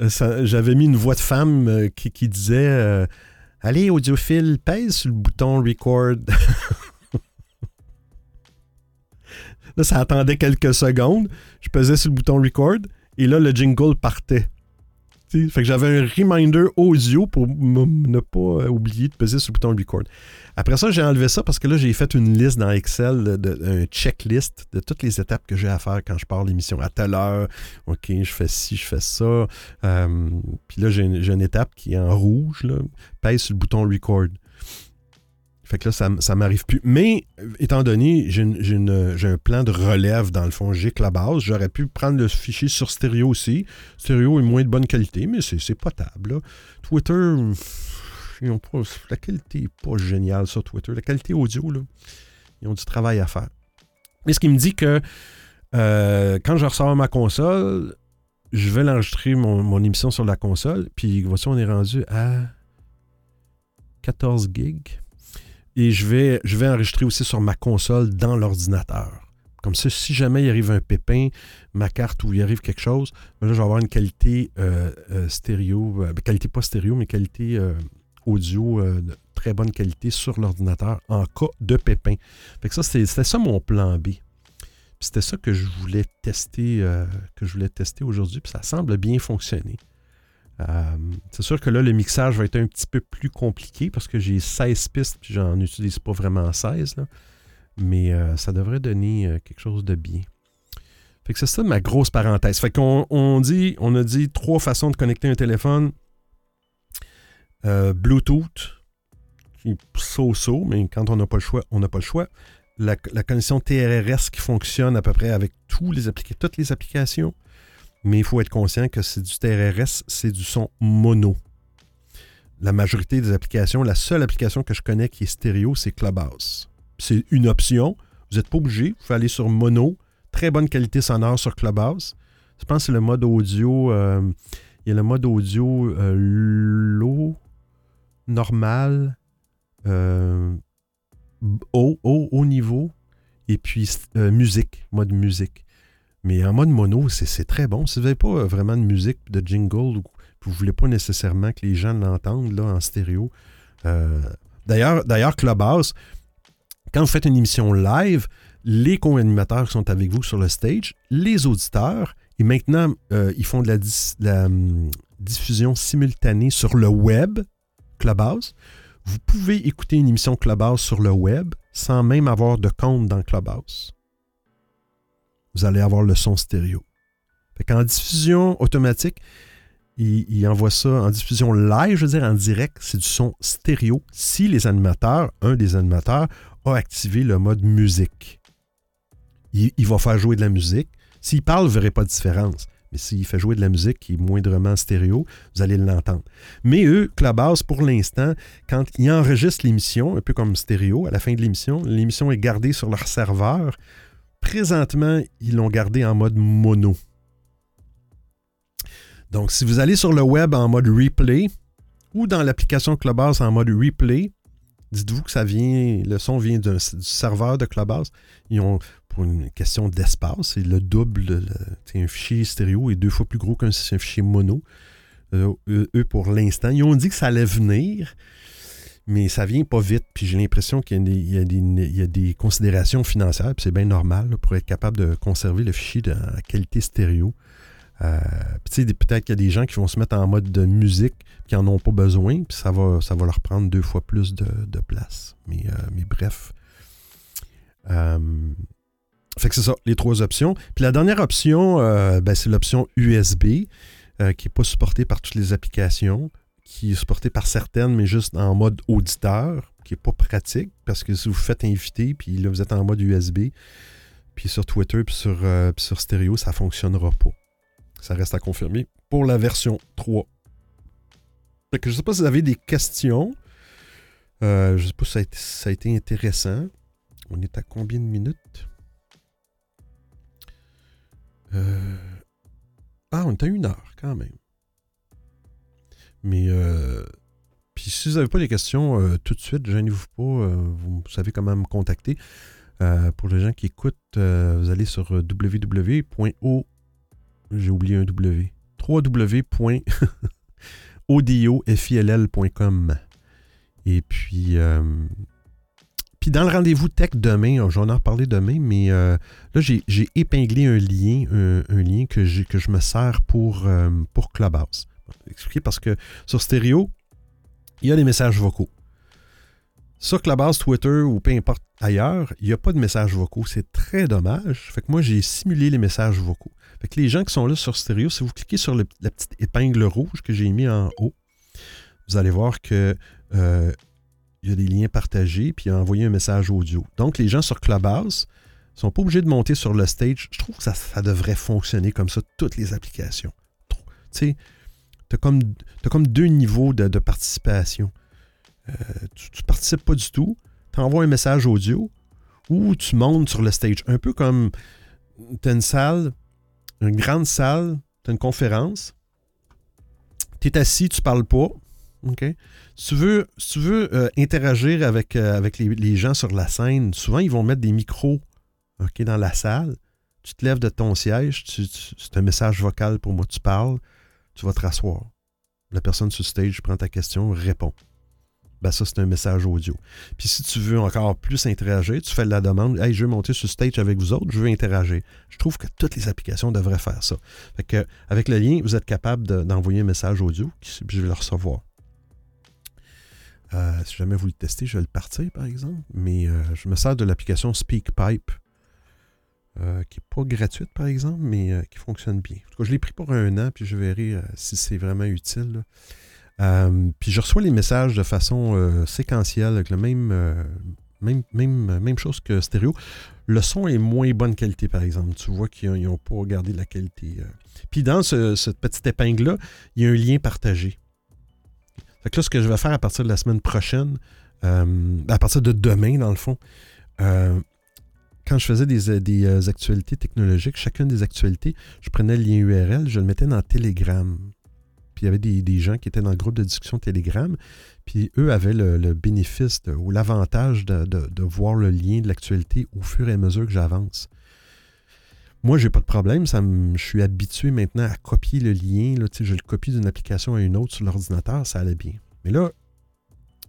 euh, j'avais mis une voix de femme euh, qui, qui, disait euh, Allez, audiophile, pèse sur le bouton record. [laughs] là, ça attendait quelques secondes. Je pesais sur le bouton record et là, le jingle partait. Fait que j'avais un reminder audio pour ne pas euh, oublier de peser sur le bouton record. Après ça, j'ai enlevé ça parce que là, j'ai fait une liste dans Excel, un checklist de toutes les étapes que j'ai à faire quand je pars l'émission. À telle heure, OK, je fais ci, je fais ça. Euh, puis là, j'ai une, étape qui est en rouge, là, pèse sur le bouton record. Fait que là, ça, ça m'arrive plus. Mais, étant donné, j'ai un plan de relève dans le fond, j'ai que la base. J'aurais pu prendre le fichier sur stéréo aussi. Stéréo est moins de bonne qualité, mais c'est potable. Twitter, la qualité n'est pas géniale sur Twitter. La qualité audio, là, ils ont du travail à faire. Mais ce qui me dit que euh, quand je ressors ma console, je vais l'enregistrer mon, mon, émission sur la console. Puis voici, on est rendu à 14 gigs. Et je vais, je vais enregistrer aussi sur ma console dans l'ordinateur. Comme ça, si jamais il arrive un pépin, ma carte ou il arrive quelque chose, ben là, je vais avoir une qualité euh, euh, stéréo, euh, ben, qualité pas stéréo, mais qualité audio de très bonne qualité sur l'ordinateur en cas de pépin. Fait que ça, c'était ça mon plan B. C'était ça que je voulais tester, que je voulais tester aujourd'hui, puis ça semble bien fonctionner. Euh, c'est sûr que là, le mixage va être un petit peu plus compliqué parce que j'ai 16 pistes, puis j'en utilise pas vraiment 16. mais euh, ça devrait donner euh, quelque chose de bien. Fait que c'est ça ma grosse parenthèse. Fait qu'on on dit, on a dit trois façons de connecter un téléphone. Bluetooth, qui so-so, mais quand on n'a pas le choix, on n'a pas le choix. La, connexion TRRS qui fonctionne à peu près avec tous les toutes les applications mais il faut être conscient que c'est du TRRS, c'est du son mono. La majorité des applications, la seule application que je connais qui est stéréo, c'est Clubhouse. C'est une option. Vous n'êtes pas obligé. Vous pouvez aller sur mono. Très bonne qualité sonore sur Clubhouse. Je pense que c'est le mode audio. Euh, il y a le mode audio euh, low, normal, euh, haut, haut, haut niveau, et puis musique, mode musique. Mais en mode mono, c'est très bon. Si vous n'avez pas euh, vraiment de musique, de jingle, ou vous ne voulez pas nécessairement que les gens l'entendent en stéréo. Euh, D'ailleurs, Clubhouse, quand vous faites une émission live, les co-animateurs sont avec vous sur le stage, les auditeurs, et maintenant, euh, ils font de la, hum, diffusion simultanée sur le web, Clubhouse. Vous pouvez écouter une émission Clubhouse sur le web sans même avoir de compte dans Clubhouse vous allez avoir le son stéréo. En diffusion automatique, il, envoie ça en diffusion live, je veux dire en direct, c'est du son stéréo si les animateurs, un des animateurs, a activé le mode musique. Il, va faire jouer de la musique. S'il parle, vous ne verrez pas de différence. Mais s'il fait jouer de la musique qui est moindrement stéréo, vous allez l'entendre. Mais eux, Clubhouse, pour l'instant, quand ils enregistrent l'émission, un peu comme stéréo, à la fin de l'émission, l'émission est gardée sur leur serveur. Présentement, ils l'ont gardé en mode mono. Donc, si vous allez sur le web en mode replay ou dans l'application Clubhouse en mode replay, dites-vous que ça vient, le son vient du serveur de Clubhouse. Ils ont, pour une question d'espace, c'est le double. un fichier stéréo est deux fois plus gros qu'un fichier mono. Euh, eux, pour l'instant, ils ont dit que ça allait venir mais ça vient pas vite. Puis j'ai l'impression qu'il y, a des considérations financières, puis c'est bien normal pour être capable de conserver le fichier de qualité stéréo. Euh, peut-être qu'il y a des gens qui vont se mettre en mode de musique qui n'en ont pas besoin, puis ça va, ça va leur prendre deux fois plus de, place. Mais, euh, mais bref. Euh, fait que c'est ça, les trois options. Puis la dernière option, ben, c'est l'option USB, qui n'est pas supportée par toutes les applications qui est supporté par certaines, mais juste en mode auditeur, qui n'est pas pratique, parce que si vous faites inviter, puis là, vous êtes en mode USB, puis sur Twitter, puis sur, euh, sur stéréo, ça ne fonctionnera pas. Ça reste à confirmer pour la version 3. je ne sais pas si vous avez des questions. Euh, je ne sais pas si ça a, été, intéressant. On est à combien de minutes? Euh, ah, on est à une heure quand même. Mais euh, puis si vous n'avez pas des questions tout de suite, gênez-vous pas. vous savez comment me contacter. pour les gens qui écoutent, vous allez sur www.o. J'ai oublié un W. www. audiofil.com. Et puis, euh, puis dans le rendez-vous tech demain, j'en ai parlé demain, mais euh, là, j'ai épinglé un lien, un, lien que, que je me sers pour, euh, pour Clubhouse. Expliquer parce que sur stéréo, il y a des messages vocaux. Sur Clubhouse, Twitter ou peu importe ailleurs, il n'y a pas de messages vocaux. C'est très dommage. Fait que moi, j'ai simulé les messages vocaux. Fait que les gens qui sont là sur stéréo, si vous cliquez sur la petite épingle rouge que j'ai mis en haut, vous allez voir que euh, il y a des liens partagés, puis il envoyé un message audio. Donc, les gens sur Clubhouse ne sont pas obligés de monter sur le stage. Je trouve que ça, devrait fonctionner comme ça, toutes les applications. Tu sais, tu as, comme deux niveaux de, participation. Euh, tu ne participes pas du tout, tu envoies un message audio, ou tu montes sur le stage. Un peu comme tu as une salle, une grande salle, tu as une conférence, tu es assis, tu parles pas? Si tu veux, tu veux euh, interagir avec, euh, avec les, gens sur la scène, souvent, ils vont mettre des micros dans la salle. Tu te lèves de ton siège, c'est un message vocal pour moi, tu parles, tu vas te rasseoir. La personne sur stage prend ta question, répond. Ben ça, c'est un message audio. Puis si tu veux encore plus interagir, tu fais la demande Hey, je veux monter sur stage avec vous autres, je veux interagir. Je trouve que toutes les applications devraient faire ça. Fait que, avec le lien, vous êtes capable d'envoyer un message audio, puis je vais le recevoir. Euh, si jamais vous le testez, je vais le partir, par exemple. Mais euh, je me sers de l'application SpeakPipe, euh, qui n'est pas gratuite, par exemple, mais qui fonctionne bien. En tout cas, je l'ai pris pour un an, puis je verrai si c'est vraiment utile. puis je reçois les messages de façon séquentielle, avec le même, même, même, même chose que stéréo. Le son est moins bonne qualité, par exemple. Tu vois qu'ils n'ont pas gardé la qualité. Puis dans cette petite épingle-là, il y a un lien partagé. Fait que là, ce que je vais faire à partir de la semaine prochaine, euh, à partir de demain, dans le fond, euh, quand je faisais des, euh, actualités technologiques, chacune des actualités, je prenais le lien URL, je le mettais dans Telegram. Puis il y avait des, gens qui étaient dans le groupe de discussion Telegram, puis eux avaient le, bénéfice ou l'avantage de, voir le lien de l'actualité au fur et à mesure que j'avance. Moi, j'ai pas de problème. Ça je suis habitué maintenant à copier le lien. Là, je le copie d'une application à une autre sur l'ordinateur, ça allait bien. Mais là,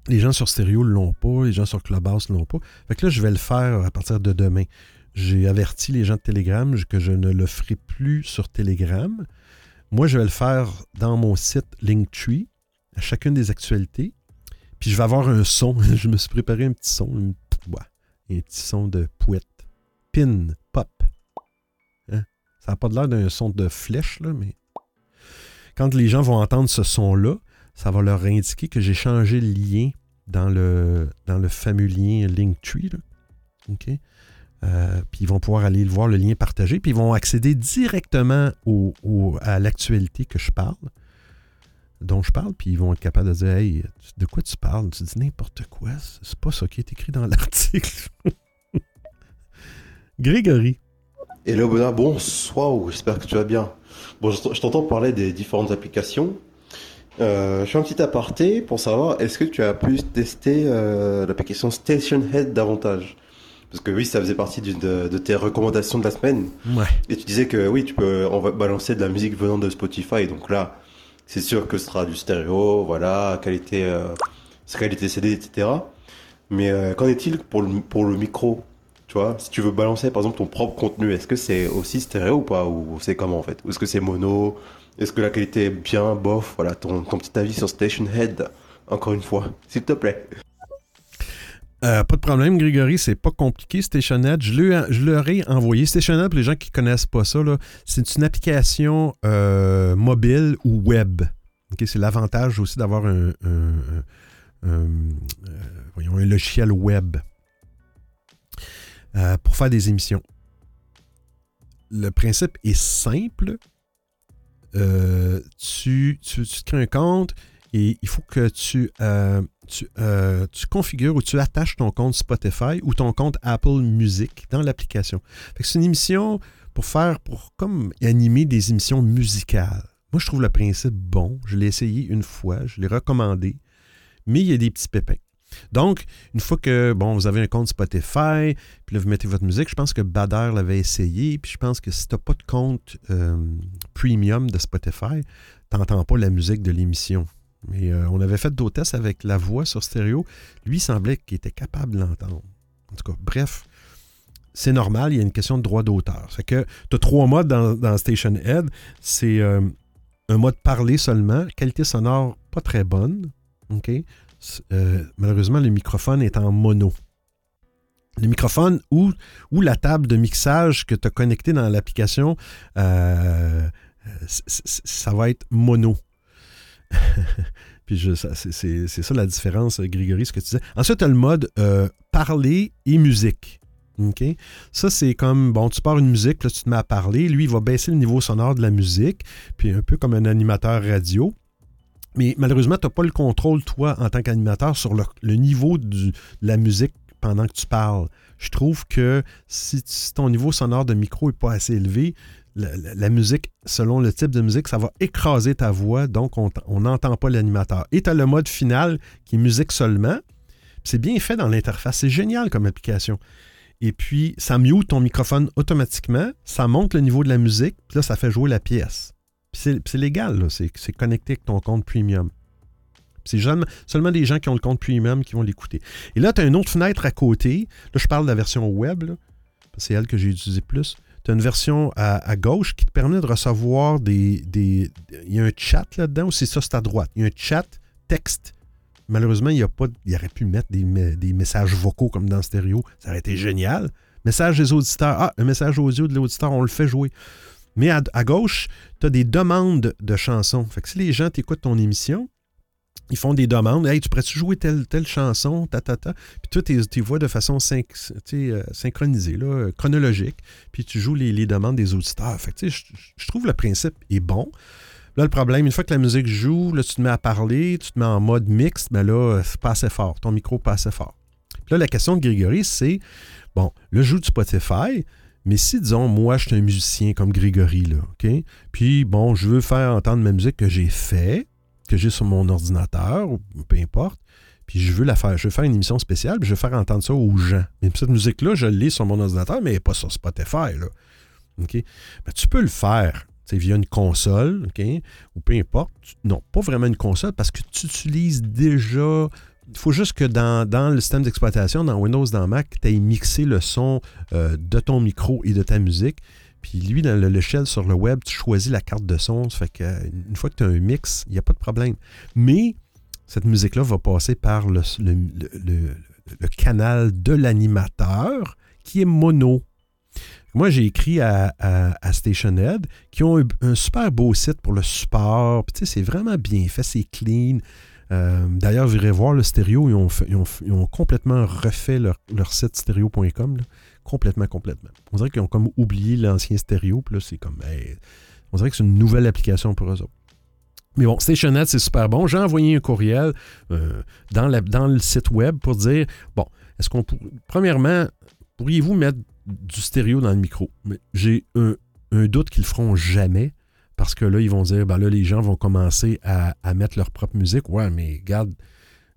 les gens sur Stereo ne l'ont pas, les gens sur Clubhouse ne l'ont pas. Fait que là, je vais le faire à partir de demain. J'ai averti les gens de Telegram que je ne le ferai plus sur Telegram. Moi, je vais le faire dans mon site Linktree, à chacune des actualités. Puis je vais avoir un son. [laughs] je me suis préparé un petit son, un petit son de pouette. Pin, pop. Ça n'a pas l'air d'un son de flèche, là, mais quand les gens vont entendre ce son-là, ça va leur indiquer que j'ai changé le lien dans le, dans le fameux lien Linktree. OK? Euh, puis ils vont pouvoir aller voir le lien partagé, puis ils vont accéder directement à l'actualité que je parle, dont je parle, puis ils vont être capables de dire Hey, de quoi tu parles? Tu dis n'importe quoi, c'est pas ça qui est écrit dans [laughs] l'article. Grégory. Hello bonsoir, j'espère que tu vas bien. Bon, je t'entends parler des différentes applications. Euh, je fais un petit aparté pour savoir, est-ce que tu as pu tester euh, l'application Station Head davantage? Parce que oui, ça faisait partie de, de, tes recommandations de la semaine. Ouais. Et tu disais que oui, tu peux on va balancer de la musique venant de Spotify. Donc là, c'est sûr que ce sera du stéréo, voilà, qualité, euh, qualité CD, etc. Mais euh, qu'en est-il pour le, pour le micro? Tu vois, si tu veux balancer par exemple ton propre contenu, est-ce que c'est aussi stéréo ou pas? Ou c'est comment en fait? Ou est-ce que c'est mono? Est-ce que la qualité est bien, bof? Voilà, ton, ton, petit avis sur Station Head, encore une fois, s'il te plaît. Euh, pas de problème, Grégory, c'est pas compliqué, StationHead. Je, je leur ai envoyé. StationHead, pour les gens qui connaissent pas ça, c'est une application euh, mobile ou web. c'est l'avantage aussi d'avoir un, euh, un logiciel web. Euh, pour faire des émissions. Le principe est simple. Euh, tu, tu, crées un compte, Et il faut que tu, euh, tu, euh, tu configures ou tu attaches ton compte Spotify ou ton compte Apple Music dans l'application. C'est une émission pour faire, pour comme animer des émissions musicales. Moi, je trouve le principe bon. Je l'ai essayé une fois, je l'ai recommandé, mais il y a des petits pépins. Donc, une fois que, bon, vous avez un compte Spotify, puis là, vous mettez votre musique, je pense que Bader l'avait essayé, puis je pense que si tu n'as pas de compte euh, premium de Spotify, tu n'entends pas la musique de l'émission. Mais euh, on avait fait d'autres tests avec la voix sur stéréo. Lui, il semblait qu'il était capable de l'entendre. En tout cas, bref, c'est normal, il y a une question de droit d'auteur. C'est que tu as trois modes dans, Station Head. C'est euh, un mode parler seulement, qualité sonore pas très bonne. OK? Euh, malheureusement, le microphone est en mono. Le microphone ou, la table de mixage que tu as connecté dans l'application, euh, ça va être mono. [laughs] Puis c'est ça la différence, Grégory, ce que tu disais. Ensuite, tu as le mode euh, parler et musique. OK? Ça, c'est comme, bon, tu pars une musique, là, tu te mets à parler. Lui, il va baisser le niveau sonore de la musique, puis un peu comme un animateur radio. Mais malheureusement, tu n'as pas le contrôle, toi, en tant qu'animateur, sur le, niveau de la musique pendant que tu parles. Je trouve que si, ton niveau sonore de micro n'est pas assez élevé, la, musique, selon le type de musique, ça va écraser ta voix, donc on n'entend pas l'animateur. Et tu as le mode final qui est musique seulement. C'est bien fait dans l'interface. C'est génial comme application. Et puis, ça mute ton microphone automatiquement, ça monte le niveau de la musique, puis là, ça fait jouer la pièce. C'est légal, c'est connecté avec ton compte premium. C'est seulement des gens qui ont le compte premium qui vont l'écouter. Et là, tu as une autre fenêtre à côté. Là, je parle de la version web. C'est elle que j'ai utilisée plus. Tu as une version à, gauche qui te permet de recevoir des, des Il y a un chat là-dedans ou c'est ça, c'est à droite. Il y a un chat texte. Malheureusement, il, y a pas, il aurait pu mettre des, des messages vocaux comme dans stéréo. Ça aurait été génial. Message des auditeurs. Ah, un message audio de l'auditeur, on le fait jouer. Mais à, gauche, tu as des demandes de chansons. Fait si les gens t'écoutent ton émission, ils font des demandes. Hey, tu pourrais-tu jouer telle, telle chanson, ta, ta, ta? Puis toi, tu les vois de façon euh, synchronisée, là, chronologique. Puis tu joues les, demandes des auditeurs. Fait je, trouve le principe est bon. Là, le problème, une fois que la musique joue, là, tu te mets à parler, tu te mets en mode mixte, mais là, c'est pas assez fort. Ton micro pas assez fort. Puis là, la question de Grégory, c'est bon, le joue du Spotify, mais si, disons, moi, je suis un musicien comme Grégory, là, OK? Puis, bon, je veux faire entendre ma musique que j'ai fait, que j'ai sur mon ordinateur, ou peu importe, puis je veux la faire, je veux faire une émission spéciale, puis je veux faire entendre ça aux gens. Mais cette musique-là, je l'ai sur mon ordinateur, mais pas sur Spotify, là. OK? Ben, tu peux le faire via une console, OK? Ou peu importe. Non, pas vraiment une console, parce que tu utilises déjà faut juste que dans, le système d'exploitation, dans Windows, dans Mac, tu aies mixé le son euh, de ton micro et de ta musique. Puis lui, dans le sur le web, tu choisis la carte de son. Ça fait qu'une fois que tu as un mix, il n'y a pas de problème. Mais cette musique-là va passer par le, canal de l'animateur qui est mono. Moi, j'ai écrit à, à, StationHead qui ont un, un, super beau site pour le support. Puis, c'est vraiment bien fait, c'est clean. Euh, d'ailleurs, vous irez voir le stéréo, ils ont, complètement refait leur, site stéréo.com. Complètement, complètement. On dirait qu'ils ont comme oublié l'ancien stéréo, puis là, c'est comme. on dirait que c'est une nouvelle application pour eux autres. Mais bon, StationNet, c'est super bon. J'ai envoyé un courriel euh, dans, le site web pour dire bon, est-ce qu'on premièrement, pourriez-vous mettre du stéréo dans le micro? J'ai un, un doute qu'ils le feront jamais parce que là, ils vont dire, ben là, les gens vont commencer à, mettre leur propre musique. Ouais, mais regarde,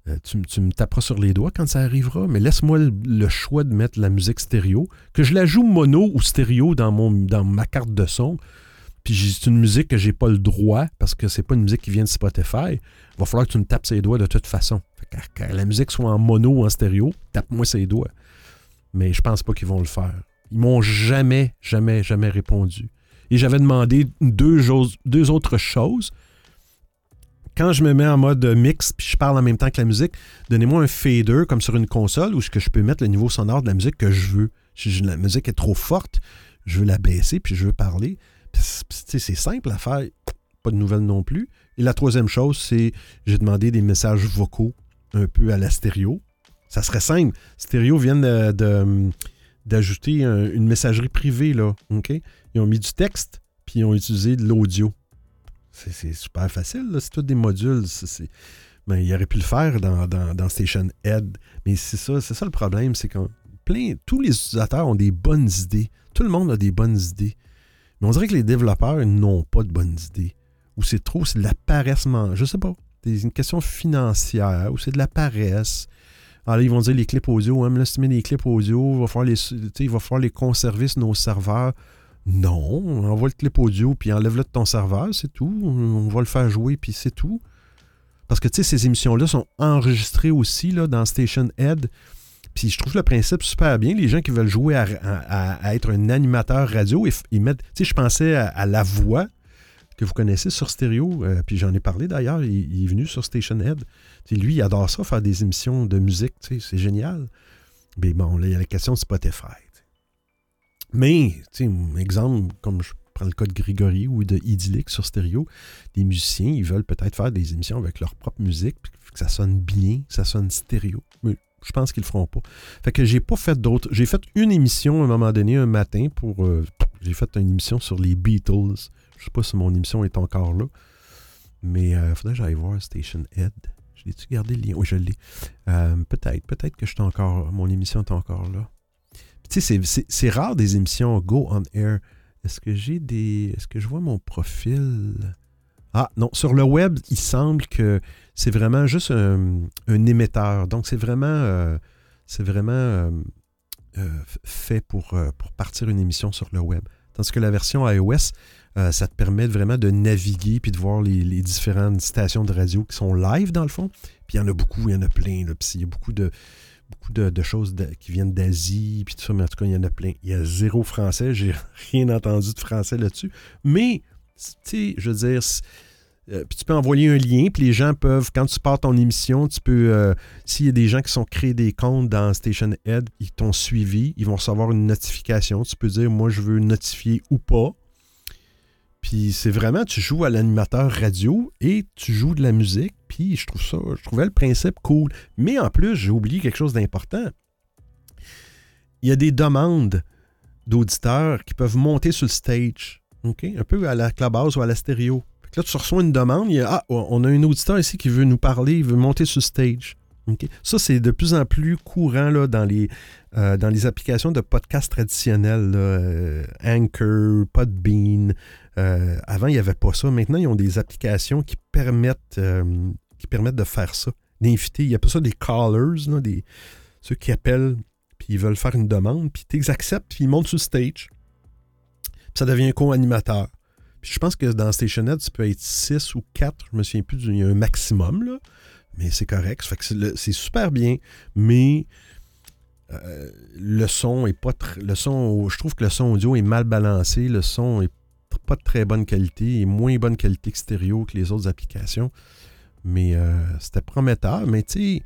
euh, tu, me taperas sur les doigts quand ça arrivera, mais laisse-moi le, choix de mettre la musique stéréo, que je la joue mono ou stéréo dans, ma carte de son. Puis c'est une musique que j'ai pas le droit, parce que c'est pas une musique qui vient de Spotify. Il va falloir que tu me tapes ses doigts de toute façon. Que, la musique soit en mono ou en stéréo, tape-moi ses doigts. Mais je pense pas qu'ils vont le faire. Ils m'ont jamais, jamais, jamais répondu et j'avais demandé deux, deux autres choses. Quand je me mets en mode mix puis je parle en même temps que la musique, donnez-moi un fader comme sur une console où je peux mettre le niveau sonore de la musique que je veux. Si la musique est trop forte, je veux la baisser puis je veux parler. C'est simple à faire. Pas de nouvelles non plus. Et la troisième chose, c'est j'ai demandé des messages vocaux un peu à la stéréo. Ça serait simple. Stéréo vient de d'ajouter une messagerie privée, là. OK? Ils ont mis du texte, puis ils ont utilisé de l'audio. C'est super facile, c'est tous des modules. Mais il aurait pu le faire dans, dans, Station Head. Mais c'est ça, c'est ça le problème, c'est que plein, tous les utilisateurs ont des bonnes idées. Tout le monde a des bonnes idées. Mais on dirait que les développeurs n'ont pas de bonnes idées. Ou c'est trop, c'est de la paresse. Je sais pas. C'est une question financière, ou c'est de la paresse. Alors, ils vont dire les clips audio, hein, mais là, si tu mets des clips audio, il va falloir les, conserver sur nos serveurs. Non, on envoie le clip audio, puis enlève-le de ton serveur, c'est tout. On va le faire jouer, puis c'est tout. Parce que, tu sais, ces émissions-là sont enregistrées aussi là, dans Station Head. Puis je trouve le principe super bien. Les gens qui veulent jouer à, être un animateur radio, ils, mettent. Tu sais, je pensais à, la voix que vous connaissez sur stéréo. Euh, puis j'en ai parlé d'ailleurs. Il, est venu sur Station Head. lui, il adore ça, faire des émissions de musique. C'est génial. Mais bon, là, il y a la question de Spotify. Mais, tu sais, exemple, comme je prends le cas de Grégory ou de Idyllic sur stéréo, des musiciens, ils veulent peut-être faire des émissions avec leur propre musique, que ça sonne bien, que ça sonne stéréo. Mais je pense qu'ils le feront pas. Fait que j'ai pas fait d'autres. J'ai fait une émission à un moment donné, un matin, pour. Euh, j'ai fait une émission sur les Beatles. Sais pas si mon émission est encore là. Mais il euh, faudrait que j'aille voir Station Head. Je l'ai-tu gardé le lien? Oui, je l'ai. Euh, peut-être. Peut-être que je encore. Mon émission est encore là. Tu sais, c'est rare des émissions Go on Air. Est-ce que j'ai des. Est-ce que je vois mon profil? Ah non, sur le web, il semble que c'est vraiment juste un, émetteur. Donc, c'est vraiment, euh, c'est vraiment fait pour, pour partir une émission sur le web. Tandis que la version iOS, ça te permet vraiment de naviguer puis de voir les, différentes stations de radio qui sont live dans le fond. Puis il y en a beaucoup, il y en a plein. Puis il y a beaucoup de, beaucoup de, choses qui viennent d'Asie, puis tout ça, mais en tout cas, il y en a plein. Il y a zéro français, j'ai [laughs] rien entendu de français là-dessus. Mais, tu sais, je veux dire, euh, puis tu peux envoyer un lien, puis les gens peuvent, quand tu pars ton émission, tu peux, euh, s'il y a des gens qui sont créés des comptes dans Station Head, ils t'ont suivi, ils vont recevoir une notification. Tu peux dire, moi, je veux notifier ou pas. Puis c'est vraiment, tu joues à l'animateur radio et tu joues de la musique. Puis je trouve ça, je trouvais le principe cool. Mais en plus, j'ai oublié quelque chose d'important. Il y a des demandes d'auditeurs qui peuvent monter sur le stage. Un peu à la clubhouse ou à la stéréo. Là, tu reçois une demande, il y a, ah, on a un auditeur ici qui veut nous parler, il veut monter sur stage. Ça, c'est de plus en plus courant là, dans, les, euh, applications de podcast traditionnelles. Euh, Anchor, Podbean. Euh, avant, il n'y avait pas ça. Maintenant, ils ont des applications qui permettent, qui permettent de faire ça. D'inviter. Il y a pas ça des callers, des, ceux qui appellent, puis ils veulent faire une demande, puis tu acceptes, puis ils montent sur stage. Ça devient un co-animateur je pense que dans StationNet, tu peux être 6 ou 4, je me souviens plus, il y a un maximum, là, mais c'est correct. c'est super bien, mais euh, le son est pas le son, je trouve que le son audio est mal balancé, le son est pas de très bonne qualité, est moins bonne qualité que stéréo que les autres applications. Mais euh, c'était prometteur, mais tu sais,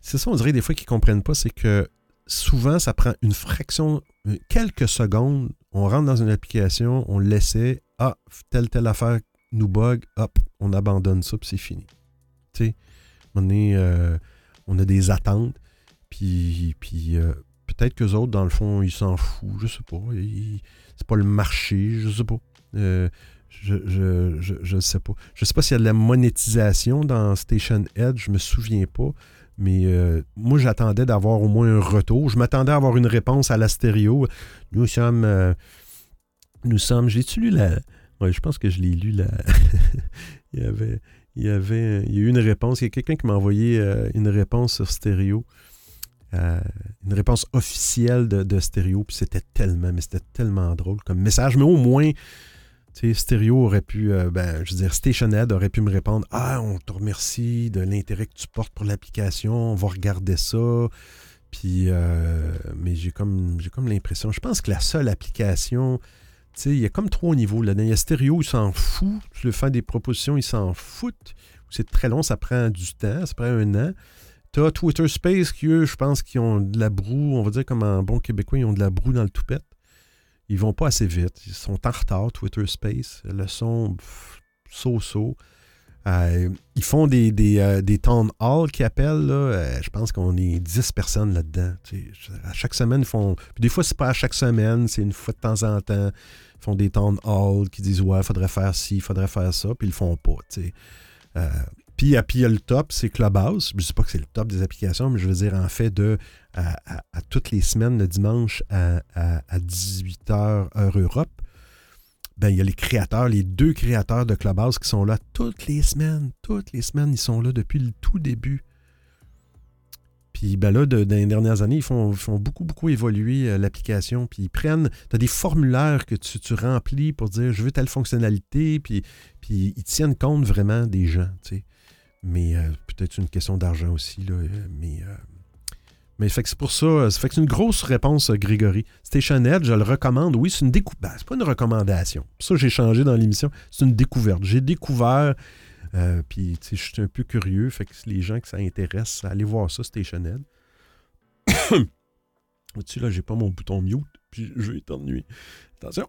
c'est ça, on dirait des fois qu'ils comprennent pas, c'est que souvent, ça prend une fraction, euh, quelques secondes, on rentre dans une application, on l'essaie, ah, telle, telle affaire nous bug, hop, on abandonne ça, puis c'est fini. Tu sais, on, euh, on a des attentes, puis, puis peut-être qu'eux autres, dans le fond, ils s'en foutent, je sais pas. C'est pas le marché, je sais pas. Euh, je, je, je, sais pas. Je sais pas s'il y a de la monétisation dans Station Edge, je me souviens pas. Mais moi, j'attendais d'avoir au moins un retour. Je m'attendais à avoir une réponse à la stéréo. Nous sommes nous sommes. J'ai-tu lu la. Oui, je pense que je l'ai lu la. [laughs] il y avait. Il y avait. Il y a eu une réponse. Il y a quelqu'un qui m'a envoyé euh, une réponse sur stéréo. Euh, une réponse officielle de, stéréo. Puis c'était tellement, mais c'était tellement drôle comme message. Mais au moins, tu sais, stéréo aurait pu, euh, ben, je veux dire, Stationhead aurait pu me répondre Ah, on te remercie de l'intérêt que tu portes pour l'application, on va regarder ça. Puis, mais j'ai comme, j'ai comme l'impression, je pense que la seule application il y a comme trois niveaux là-dedans. Il y a stéréo, il s'en fout. Tu le fais des propositions, il s'en foutent. C'est très long, ça prend du temps, ça prend un an. Tu as Twitter Space qui, eux, je pense qu'ils ont de la broue, on va dire comme un bon québécois, ils ont de la broue dans le toupette. Ils vont pas assez vite. Ils sont en retard, Twitter Space. Le son, so-so. Euh, ils font des, des, euh, des town hall qui appellent. Euh, je pense qu'on est 10 personnes là-dedans. À chaque semaine, ils font. Puis des fois, c'est pas à chaque semaine, c'est une fois de temps en temps. Ils font des town hall qui disent Ouais, faudrait faire ci, faudrait faire ça, puis ils le font pas. Puis, à- puis il y a le top, c'est Clubhouse. Je ne sais pas que c'est le top des applications, mais je veux dire, en fait, de toutes les semaines, le dimanche à, à 18h, heure Europe, ben, il y a les créateurs, les deux créateurs de Clubhouse qui sont là toutes les semaines. Toutes les semaines, ils sont là depuis le tout début. Puis ben là, dans les dernières années, ils font, beaucoup, beaucoup évoluer euh, l'application. Puis ils prennent, tu as des formulaires que tu, tu remplis pour dire je veux telle fonctionnalité. Puis, puis ils tiennent compte vraiment des gens. Mais euh, peut-être une question d'argent aussi. Là, euh, mais euh, mais fait que c'est pour ça, ça fait que c'est une grosse réponse, Grégory. Station Edge, je le recommande. Oui, c'est une découverte. c'est pas une recommandation. Ça, j'ai changé dans l'émission. C'est une découverte. J'ai découvert, euh, puis je suis un peu curieux. Fait que les gens que ça intéresse, allez voir ça, Station Edge. [coughs] Vois-tu, là, j'ai pas mon bouton mute, puis je vais éternuer. Attention.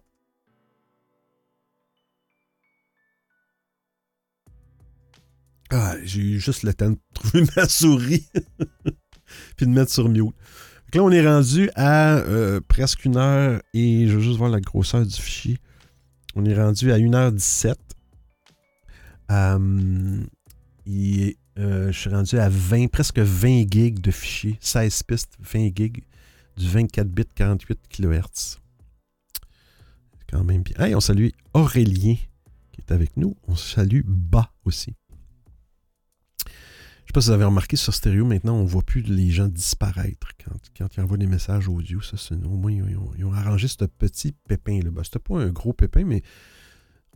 Ah, j'ai eu juste le temps de [laughs] trouver ma souris. [laughs] puis de mettre sur mute. Que là, on est rendu à euh, presque une heure et je veux juste voir la grosseur du fichier. On est rendu à 1h17. Euh, et, euh, je suis rendu à 20, presque 20 gigs de fichiers. 16 pistes, 20 gigs, du 24 bits, 48 kHz. C'est quand même bien. Hey, on salue Aurélien qui est avec nous. On salue Bas aussi. Je sais pas si vous avez remarqué sur stéréo, maintenant, on ne voit plus les gens disparaître quand, ils envoient des messages audio. Ça, c'est, au moins, ils ont, arrangé ce petit pépin-là. Ben, pas un gros pépin, mais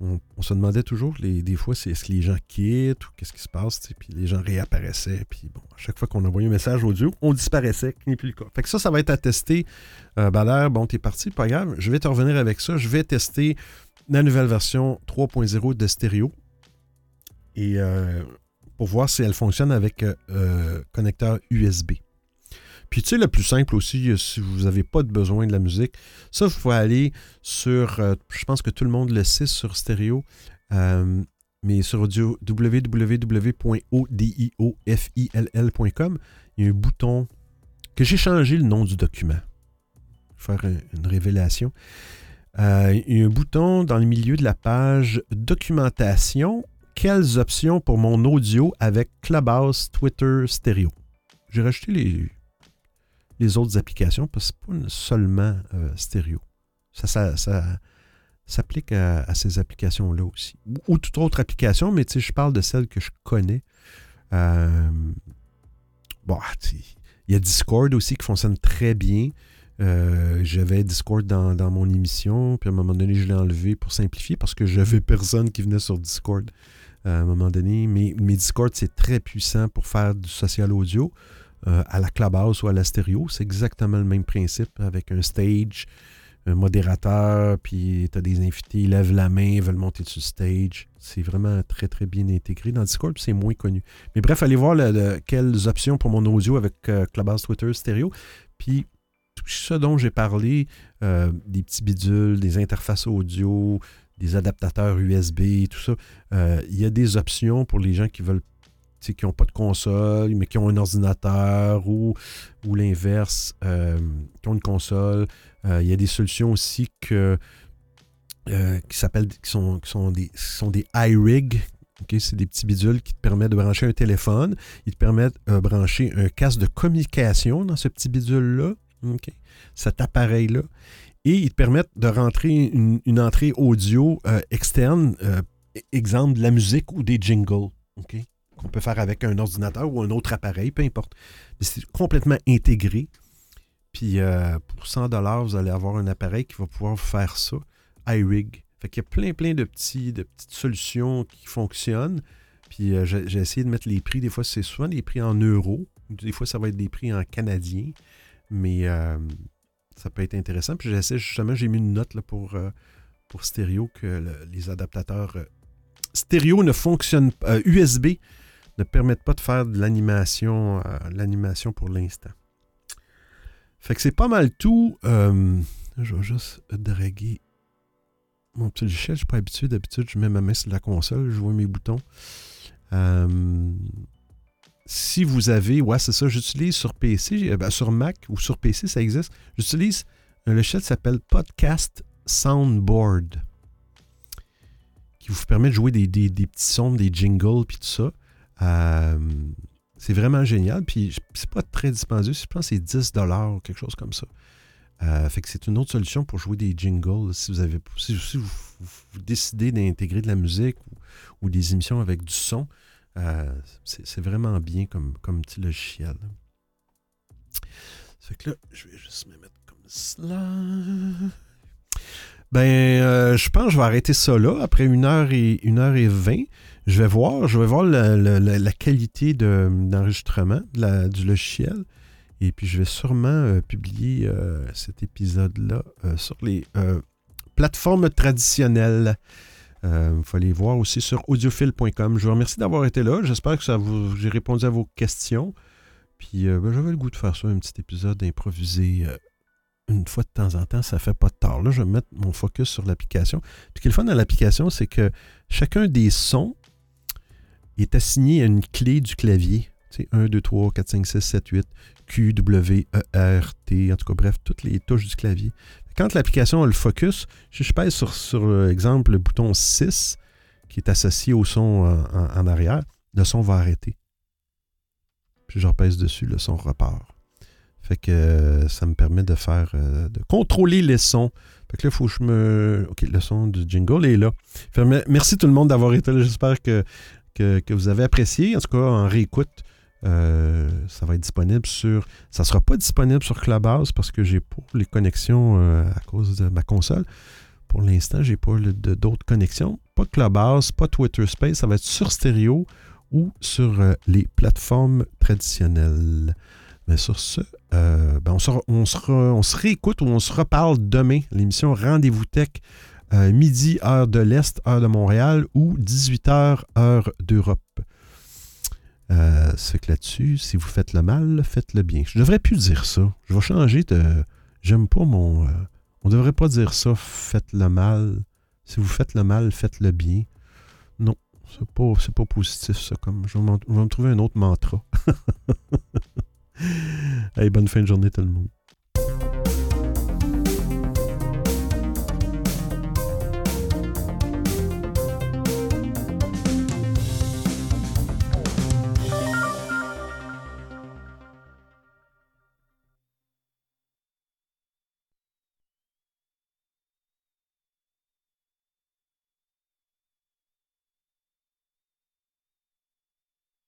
on, se demandait toujours, des fois, c'est, est-ce que les gens quittent ou qu'est-ce qui se passe, puis les gens réapparaissaient. Puis bon, à chaque fois qu'on envoyait un message audio, on disparaissait, ce n'est plus le cas. Fait que ça, ça va être à tester. Euh, Bader, bon, t'es parti, pas grave. Je vais te revenir avec ça. Je vais tester la nouvelle version 3.0 de stéréo. Et euh, pour voir si elle fonctionne avec euh, euh, connecteur USB. Puis tu sais, le plus simple aussi, euh, si vous n'avez pas de besoin de la musique, ça, vous pouvez aller sur, je pense que tout le monde le sait sur stéréo, mais sur audio, www.odiofil.com, il y a un bouton que j'ai changé le nom du document. Je vais faire un- une révélation. Il y a un bouton dans le milieu de la page documentation quelles options pour mon audio avec Clubhouse, Twitter, Stereo? J'ai rajouté les, les autres applications parce que c'est pas seulement euh, Stereo. Ça, ça, ça s'applique à, ces applications-là aussi. Ou, ou toute autre application, mais je parle de celles que je connais. Euh, bon, sais, il y a Discord aussi qui fonctionne très bien. Euh, j'avais Discord dans, dans mon émission, puis à un moment donné, je l'ai enlevé pour simplifier parce que j'avais personne qui venait sur Discord à un moment donné. Mais, Discord, c'est très puissant pour faire du social audio. Euh, à la Clubhouse ou à la stéréo, c'est exactement le même principe avec un stage, un modérateur, puis tu as des invités, ils lèvent la main, ils veulent monter sur le stage. C'est vraiment très, très bien intégré. Dans Discord, puis c'est moins connu. Mais bref, allez voir le- le- quelles options pour mon audio avec euh, Clubhouse, Twitter, stéréo. Puis tout ce dont j'ai parlé, euh, des petits bidules, des interfaces audio, des adaptateurs USB, tout ça, euh, il y a des options pour les gens qui veulent qui n'ont pas de console, mais qui ont un ordinateur ou, l'inverse, euh, qui ont une console. Euh, il y a des solutions aussi que, qui s'appellent, qui sont, qui sont des, sont des iRig. ok? c'est des petits bidules qui te permettent de brancher un téléphone. Ils te permettent de brancher un casque de communication dans ce petit bidule-là. Cet appareil-là. Et ils te permettent de rentrer une, entrée audio euh, externe, euh, exemple de la musique ou des jingles. qu'on peut faire avec un ordinateur ou un autre appareil, peu importe. Mais c'est complètement intégré. Puis euh, pour 100 vous allez avoir un appareil qui va pouvoir faire ça, iRig. Fait qu'il y a plein, plein de, petits, de petites solutions qui fonctionnent. Puis j'ai essayé de mettre les prix. Des fois, c'est souvent des prix en euros. Des fois, ça va être des prix en canadien. Mais ça peut être intéressant. Puis j'essaie justement, j'ai mis une note là, pour, euh, pour stéréo que le- les adaptateurs euh, stéréo ne fonctionnent pas. euh, USB ne permettent pas de faire de l'animation, l'animation pour l'instant. Fait que c'est pas mal tout. Je vais juste draguer mon petit logiciel. Je suis pas habitué. D'habitude, je mets ma main sur la console, je vois mes boutons. Euh, si vous avez, ouais, c'est ça, j'utilise sur PC, ben, sur Mac ou sur PC, ça existe. J'utilise un logiciel qui s'appelle Podcast Soundboard, qui vous permet de jouer des, petits sons, des jingles, puis tout ça. Euh, c'est vraiment génial. Puis c'est pas très dispendieux. Je pense que c'est 10 ou quelque chose comme ça. Euh, fait que c'est une autre solution pour jouer des jingles. Si vous avez si, vous, décidez d'intégrer de la musique ou, des émissions avec du son, euh, c'est vraiment bien comme, comme petit logiciel. Fait que là, je vais juste me mettre comme cela. Ben, euh, je pense que je vais arrêter ça là. Après une heure et, une heure et vingt, je vais voir, je vais voir la, qualité d'enregistrement du logiciel. Et puis, je vais sûrement euh, publier cet épisode-là sur les plateformes traditionnelles. Il faut aller voir aussi sur audiophile.com. Je vous remercie d'avoir été là. J'espère que ça j'ai répondu à vos questions. Puis, ben, j'avais le goût de faire ça, un petit épisode improvisé une fois de temps en temps, ça fait pas de tort. Là, je vais mettre mon focus sur l'application. Puis, ce qui est le fun dans l'application, c'est que chacun des sons est assigné à une clé du clavier. Tu sais, 1, 2, 3, 4, 5, 6, 7, 8, Q, W, E, R, T, en tout cas, bref, toutes les touches du clavier. Quand l'application a le focus, si je pèse sur, sur exemple, le bouton 6, qui est associé au son en, en arrière, le son va arrêter. Puis je repèse dessus, le son repart. Fait que euh, ça me permet de faire, euh, de contrôler les sons. Fait que là, il faut que je me. OK, le son du jingle est là. merci tout le monde d'avoir été là. J'espère que, que, vous avez apprécié. En tout cas, en réécoute, euh, ça va être disponible sur. Ça ne sera pas disponible sur Clubhouse parce que j'ai pas les connexions à cause de ma console. Pour l'instant, j'ai pas d'autres connexions. Pas Clubhouse, pas Twitter Space. Ça va être sur stéréo ou sur les plateformes traditionnelles. Mais sur ce, euh, ben on, se, on, se réécoute ou on se reparle demain. L'émission Rendez-vous Tech, euh, midi, heure de l'Est, heure de Montréal, ou 18h, heure d'Europe. Euh, c'est que là-dessus, si vous faites le mal, faites le bien. Je devrais plus dire ça. Je vais changer de. J'aime pas mon. on devrait pas dire ça, faites le mal. Si vous faites le mal, faites le bien. Non, c'est pas, pas positif, ça. Comme, je vais me trouver un autre mantra. [laughs] Allez, bonne fin de journée tout le monde.